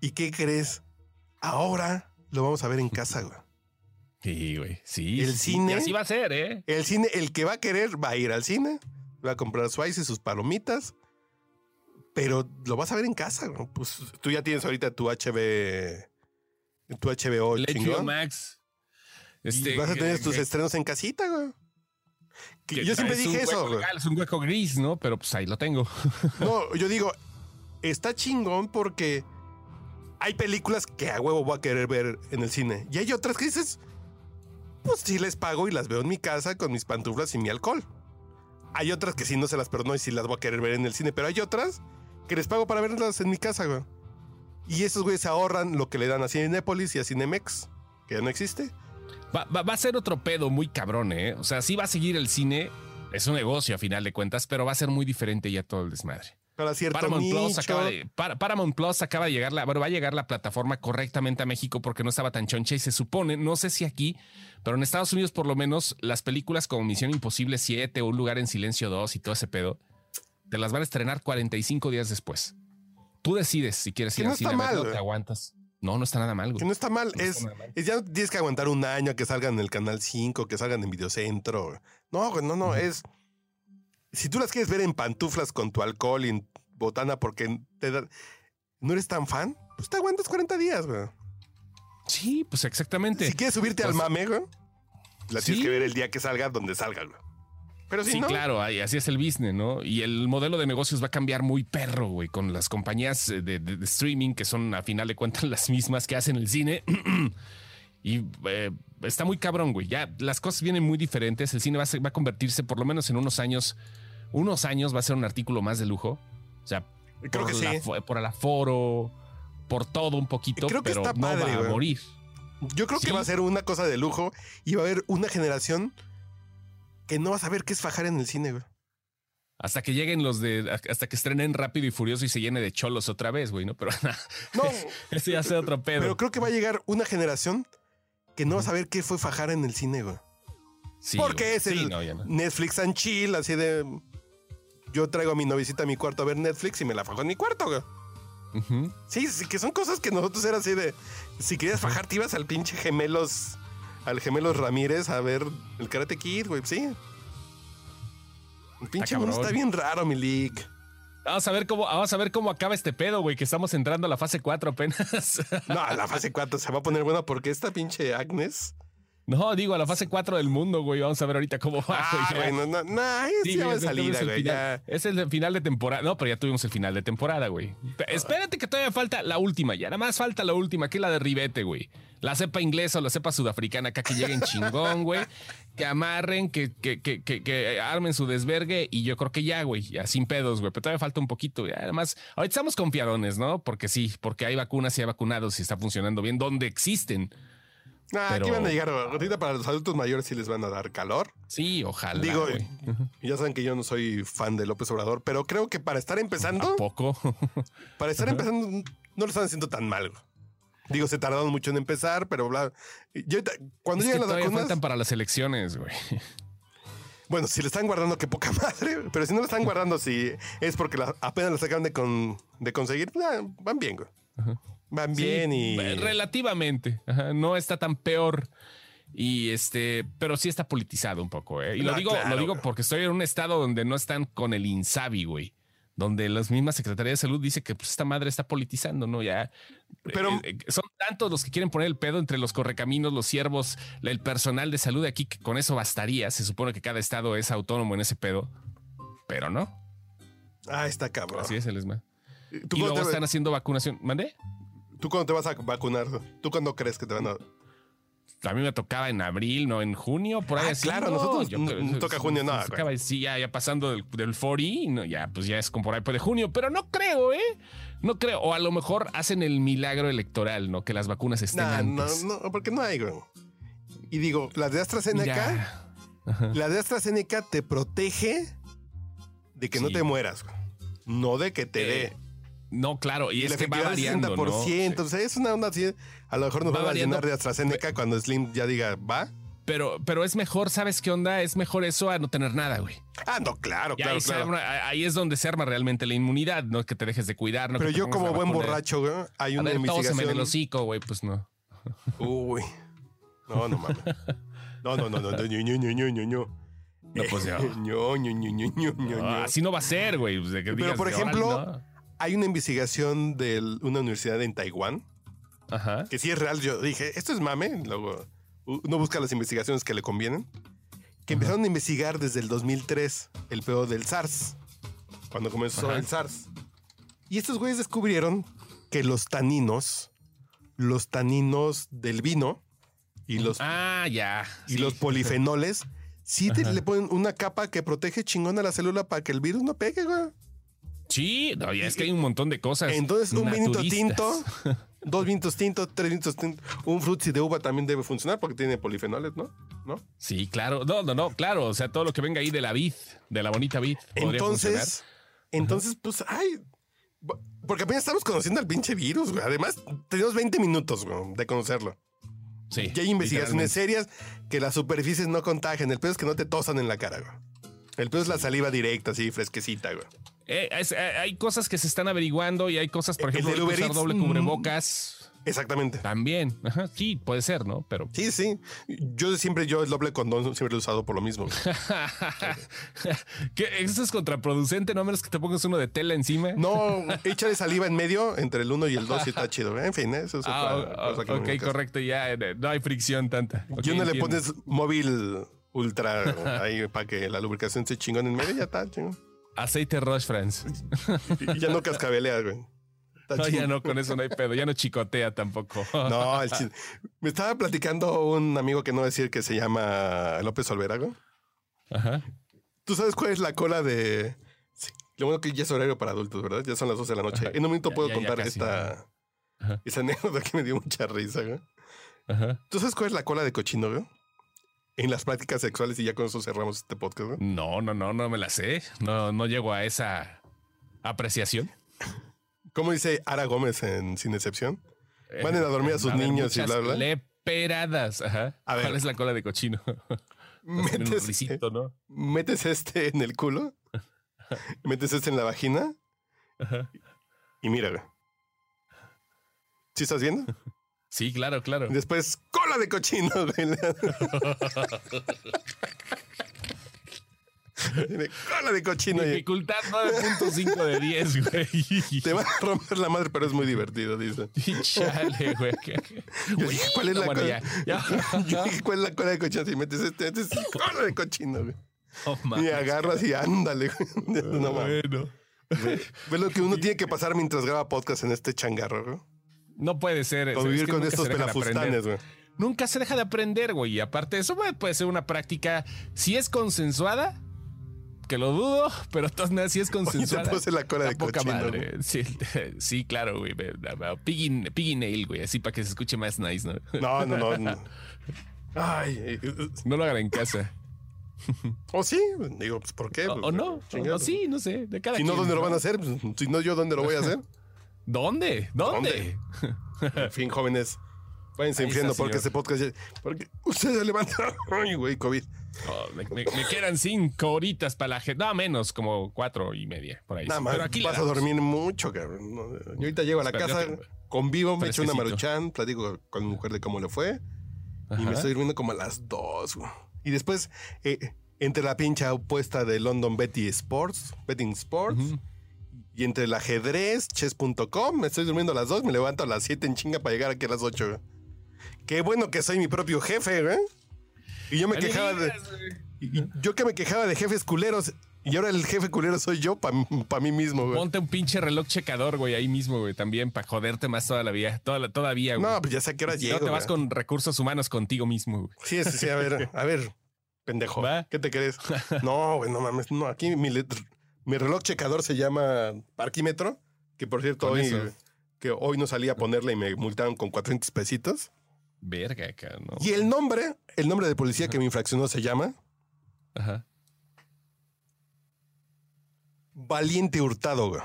¿y qué crees? Ahora lo vamos a ver en casa, güey. Sí, güey. Sí. El sí, cine- Y así va a ser, ¿eh? El cine, el que va a querer va a ir al cine, va a comprar su ice y sus palomitas, pero lo vas a ver en casa, güey. Pues tú ya tienes ahorita tu HB, tu HBO El HBO. Max. y Este, vas a tener que- tus que- estrenos en casita, güey. Que yo siempre dije eso, legal, Es un hueco gris, ¿no? Pero pues ahí lo tengo. No, yo digo, está chingón porque hay películas que a huevo voy a querer ver en el cine. Y hay otras que dices, pues sí les pago y las veo en mi casa con mis pantuflas y mi alcohol. Hay otras que sí no se las perdono y sí las voy a querer ver en el cine, pero hay otras que les pago para verlas en mi casa, güey. Y esos güeyes se ahorran lo que le dan a Cinepolis y a Cinemex, que ya no existe. Va, va- va a ser otro pedo muy cabrón, ¿eh? O sea, sí va a seguir el cine. Es un negocio a final de cuentas, pero va a ser muy diferente ya todo el desmadre. Para cierto Paramount Plus, acaba de, Par- Paramount Plus acaba de llegar, la, bueno, va a llegar la plataforma correctamente a México porque no estaba tan choncha y se supone, no sé si aquí, pero en Estados Unidos por lo menos las películas como Misión Imposible 7 o Un lugar en silencio 2 y todo ese pedo, te las van a estrenar 45 días después. Tú decides si quieres Que ir no al cine verlo mal, o te aguantas. No, no está nada mal, Que güey. no está mal, No es, está mal. es ya tienes que aguantar un año a que salgan en el canal 5, que salgan en Videocentro. No, güey, no, no, es. Si tú las quieres ver en pantuflas con tu alcohol y en botana porque te da- no eres tan fan, pues te aguantas 40 días, güey. Sí, pues exactamente. Si quieres subirte al Pues- mame, güey, la tienes que ver el día que salga, donde salga, güey. Pero si Sí, no, claro, así es el business, ¿no? Y el modelo de negocios va a cambiar muy perro, güey, con las compañías eh, de, de- de streaming que son a final de cuentas las mismas que hacen el cine. y eh, está muy cabrón, güey. Ya las cosas vienen muy diferentes. El cine va a, ser- va a convertirse, por lo menos en unos años, unos años va a ser un artículo más de lujo. O sea, Creo por, que la sí. por el aforo, por todo un poquito, Creo que pero está no va a güey. morir. yo creo que va a ser una cosa de lujo y va a haber una generación que no va a saber qué es fajar en el cine, güey. Hasta que lleguen los de, hasta que estrenen Rápido y Furioso y se llene de cholos otra vez, güey, ¿no? Pero No, Eso ya sea otro pedo. Pero creo que va a llegar una generación que no va a saber qué fue fajar en el cine, güey. Sí, Porque güey. es Sí, el no, ya no. Netflix and chill, así de. Yo traigo a mi novicita a mi cuarto a ver Netflix y me la fajo en mi cuarto, güey. Sí, sí, que son cosas que nosotros era así de. Si querías fajar, te ibas al pinche gemelos. Al gemelos Ramírez a ver el Karate Kid, güey, sí. El pinche mundo está bien raro, mi leak. Vamos a ver cómo, vamos a ver cómo acaba este pedo, güey, que estamos entrando a la fase 4 apenas. No, la fase 4 se va a poner buena porque esta pinche Agnes. No, digo, a la fase 4 del mundo, güey. Vamos a ver ahorita cómo va. Ah, güey, güey, no, no, no, Sí, ya va güey, de salida, güey. Ya. Es el final de temporada. No, pero ya tuvimos el final de temporada, güey. Espérate que todavía falta la última. Ya nada más falta la última, que es la de Ribete, güey. La cepa inglesa o la cepa sudafricana acá que lleguen chingón, güey. Que amarren, que, que, que, que, que armen su desvergue y yo creo que ya, güey, ya sin pedos, güey. Pero todavía falta un poquito. Ya, además, ahorita estamos confiadones, ¿no? Porque sí, porque hay vacunas y hay vacunados y está funcionando bien donde existen. Pero- aquí van a llegar. Ahorita para los adultos mayores sí les van a dar calor. Sí, ojalá. Digo, ya saben que yo no soy fan de López Obrador, pero creo que para estar empezando, ¿A poco? para estar empezando, no lo están haciendo tan mal. Digo, se tardaron mucho en empezar, pero bla. Yo cuando es que lleguen las vacunas, faltan para las elecciones, güey. bueno, si le están guardando, qué poca madre. Pero si no lo están guardando, si es porque la- apenas las acaban de, con- de conseguir, nah, van bien, güey. Van bien Sí, y. eh, relativamente. Ajá, no está tan peor. Y este, pero sí está politizado un poco, ¿eh? Y lo digo, claro, lo digo porque estoy en un estado donde no están con el INSABI, güey. Donde las mismas Secretaría de Salud dice que pues, esta madre está politizando, ¿no? Ya. Pero- eh, eh, son tantos los que quieren poner el pedo entre los correcaminos, los siervos, el personal de salud de aquí, que con eso bastaría. Se supone que cada estado es autónomo en ese pedo. Pero no. Ah, está cabrón. Así es el esma. ¿Tú, Y luego están haciendo vacunación. ¿Mandé? ¿Tú cuándo te vas a vacunar? ¿Tú cuándo crees que te van a.? a mí me tocaba en abril, no en junio, por ahí Ah, así. claro, no, nosotros yo no- no toca junio nada, tocaba, sí, ya, ya pasando del, del 40, no, ya, pues ya es como por ahí por de junio, pero no creo, ¿eh? No creo. O a lo mejor hacen el milagro electoral, ¿no? Que las vacunas estén Nah, no, antes. no, porque no hay, güey. Y digo, las de AstraZeneca, la de AstraZeneca te protege de que no te mueras, güey. No de que te Eh, dé. No, claro, y, Y es que va variando, ¿no? 60%. O sea, es una onda así. A lo mejor nos Va van a llenar de AstraZeneca cuando Slim ya diga, ¿va? Pero, pero es mejor, ¿sabes qué onda? Es mejor eso a no tener nada, güey. Ah, no, claro, Y claro, ahí, se claro. arma- ahí es donde se arma realmente la inmunidad, no es que te dejes de cuidar. No Pero yo como buen borracho, güey, hay A una ver, todos se me el investigación. hocico, güey, pues no. Uy. No, no mames. No, no, no, no, no, ñu, ñu, ñu. No, pues ya. Ñu, ñu, ñu, ñu, No, ñu. así no va a ser, güey. pues, Pero, por "Órale, ejemplo, no". Hay una investigación de una universidad en Taiwán Ajá. que sí es real. Yo dije, esto es mame. Luego uno busca las investigaciones que le convienen. Que empezaron a investigar desde el 2003 el peor del SARS. Cuando comenzó Ajá. el SARS. Y estos güeyes descubrieron que los taninos, los taninos del vino y los, Ah, ya. y sí. los polifenoles, sí te- le ponen una capa que protege chingón a la célula para que el virus no pegue, güey. Sí, no, ya es que hay un montón de cosas. Entonces, un vinito tinto, dos vinitos tintos, tres vinitos tintos, un frutzi de uva también debe funcionar porque tiene polifenoles, ¿no? ¿No? Sí, claro. No, no, no, claro. O sea, todo lo que venga ahí de la vid, de la bonita vid. podría funcionar. Entonces, entonces, pues, ay, porque apenas estamos conociendo al pinche virus, güey. Además, tenemos 20 minutos, güey, de conocerlo. Sí. Y hay investigaciones serias que las superficies no contagian. El pedo es que no te tosan en la cara, güey. El pedo es la saliva directa, así, fresquecita, güey. Eh, es- eh, hay cosas que se están averiguando y hay cosas, por El ejemplo, del de usar doble mm. cubrebocas. Exactamente. También. Ajá, sí, puede ser, ¿no? Pero. Sí, sí. Yo siempre, yo el doble condón siempre lo he usado por lo mismo. Eso es contraproducente, no a menos que te pongas uno de tela encima. No, échale saliva en medio entre el 1 y el 2 y está chido. En fin, eso es Ah, otra cosa que no ok, me correcto, ya eh, no hay fricción tanta. Ok, Y uno le pones móvil ultra ahí para que la lubricación se chingón en medio y ya está chingón. Aceite Roche France. Y ya no cascabelea, güey. No, ya no, con eso no hay pedo, ya no chicotea tampoco. No, el chis- me estaba platicando un amigo que no a decir que se llama López Olvera, güey. Ajá. ¿Tú sabes cuál es la cola de...? Sí, Lo bueno que ya es horario para adultos, ¿verdad? Ya son las 12 de la noche. Ajá. En un momento Ya, puedo ya, ya contar casi, esta... Ajá. Esa anécdota que me dio mucha risa, güey. Ajá. ¿Tú sabes cuál es la cola de cochino, güey? En las prácticas sexuales y ya con eso cerramos este podcast, güey. No, no, no, no me la sé. No, no llego a esa apreciación. ¿Cómo dice Ara Gómez en Sin Excepción? Manden a dormir a sus Eh, niños y bla, bla. Leperadas. Ajá. A ver. ¿Cuál es la cola de cochino? Un Metes, risito, ¿no? metes este en el culo, metes este en la vagina Ajá. y mira, güey. ¿Sí estás viendo? Sí, claro, claro. Después, cola de cochino, güey. Tiene cola de cochino Dificultad 9.5 de 10, güey. te va a romper la madre, pero es muy divertido, dice. Chale, güey. ¿cuál es la Bueno, cola? ya, ya. Yo dije, ¿cuál es la cola de cochino? Si metes este, metes cola de cochino, güey. Oh, Y agarras y ándale, güey. No. Bueno. Ve, ve lo que uno tiene que pasar mientras graba podcast en este changarro, güey. No puede ser. es Convivir que con estos pelafustanes, güey. Nunca se deja de aprender, güey. Y aparte de eso, güey, puede ser una práctica. Si es consensuada, que lo dudo, pero todas si es consensuada. puse la cola de poca cochino, madre. Sí, sí, claro, güey. Piggy, piggy nail, güey. Así para que se escuche más nice, ¿no? No, no, no. no. Ay, No lo hagan en casa. o sí, digo, pues ¿por qué? O, Pues, o no. O, sí, no sé. De cada Si no, ¿dónde lo van a hacer? Pues, si no, yo, ¿dónde lo voy a hacer? ¿Dónde? ¿Dónde? En fin, jóvenes, váyanse enfriando porque este podcast ya... Porque ustedes se levantan... Ay, güey, COVID. Oh, me, me- me quedan cinco horitas para la gente. No, menos, como cuatro y media, por ahí. Nada más, Pero aquí vas a dormir mucho, cabrón. Yo ahorita llego a la Espera, casa, te- convivo, me echo una maruchan, platico con mi mujer de cómo le fue y me estoy durmiendo como a las dos. güey. Y después, eh, entre la pincha opuesta de London Betty Sports, Betting Sports. Y entre el ajedrez, chess.com, me estoy durmiendo a las dos, me levanto a las siete en chinga para llegar aquí a las ocho. güey. Qué bueno que soy mi propio jefe, güey. Y yo me quejaba de... y- yo que me quejaba de jefes culeros Y ahora el jefe culero soy yo para mí mismo, güey. Ponte un pinche reloj checador, güey, ahí mismo, güey, también para joderte más toda la vida, toda la- todavía, güey. No, pues ya sé a qué hora Si llego. no te vas con recursos humanos contigo mismo, güey. Sí, sí, sí, a ver, a ver, pendejo. Va. ¿Qué te crees? No, güey, no mames. No, aquí mi, le- mi reloj checador se llama Parquímetro, que por cierto, hoy, eso. que hoy no salí a ponerla y me multaron con 400 pesitos. Verga, acá, ¿no? Y el nombre, el nombre de policía que me infraccionó se llama Ajá. Valiente Hurtado, güey.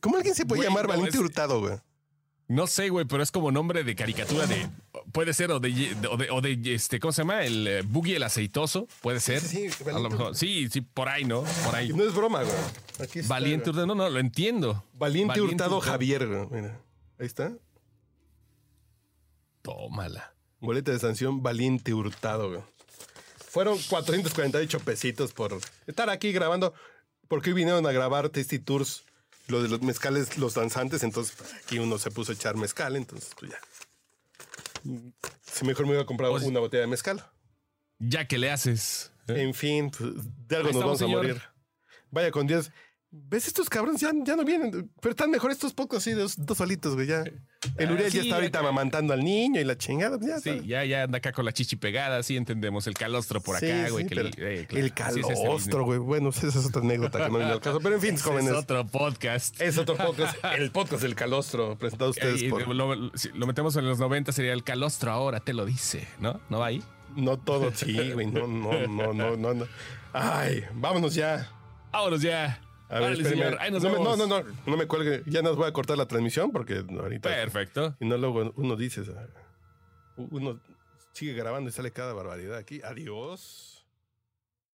¿Cómo alguien se puede Güey, llamar no, Valiente es- Hurtado, güey? No sé, güey, pero es como nombre de caricatura de. Puede ser, o de, o de, o de, este, ¿cómo se llama? El eh, Boogie el aceitoso, puede ser. Sí, sí, A lo mejor. Sí, sí, por ahí, ¿no? Por ahí. No es broma, güey. Aquí está, Valiente. Hurtado, no, no, lo entiendo. Valiente, Hurtado Hurtado. Javier, güey. Mira, ahí está. Tómala. Boleta de sanción Valiente Hurtado, güey. Fueron 448 pesitos por estar aquí grabando. Porque hoy vinieron a grabar Tasty Tours, lo de los mezcales, los danzantes. Entonces, pues, aquí uno se puso a echar mezcal. Entonces, pues ya. Si mejor me iba a comprar Pues- una botella de mezcal. Ya que le haces. ¿eh? En fin, pues, de algo nos vamos a morir. Vaya con Dios. ¿Ves estos cabrones? Ya, ya no vienen. Pero están mejor estos pocos, sí, dos, dos solitos, güey. Ya. El Ah, Uriel sí, ya está ahorita amamantando al niño y la chingada. pues, ya Sí, ya, ya anda acá con la chichi pegada, sí entendemos. El calostro por Sí, acá, güey. sí, eh, claro, el así calostro, güey. Bueno, esa es otra anécdota que no viene al caso. Pero en fin, jóvenes. Es otro podcast. Es otro podcast. El podcast del calostro, presentado a ustedes Eh, por. lo, si lo metemos en los 90 sería el calostro ahora te lo dice, ¿no? ¿No va ahí? No todo, sí, güey. No, no, no, no, no. Ay, vámonos ya. Vámonos ya. A ver, Órale, espérenme. señor. Ahí nos no, me- no, no, no, no me cuelgue. Ya nos voy a cortar la transmisión porque ahorita. Perfecto. Y no luego uno dice, uno sigue grabando y sale cada barbaridad aquí. Adiós.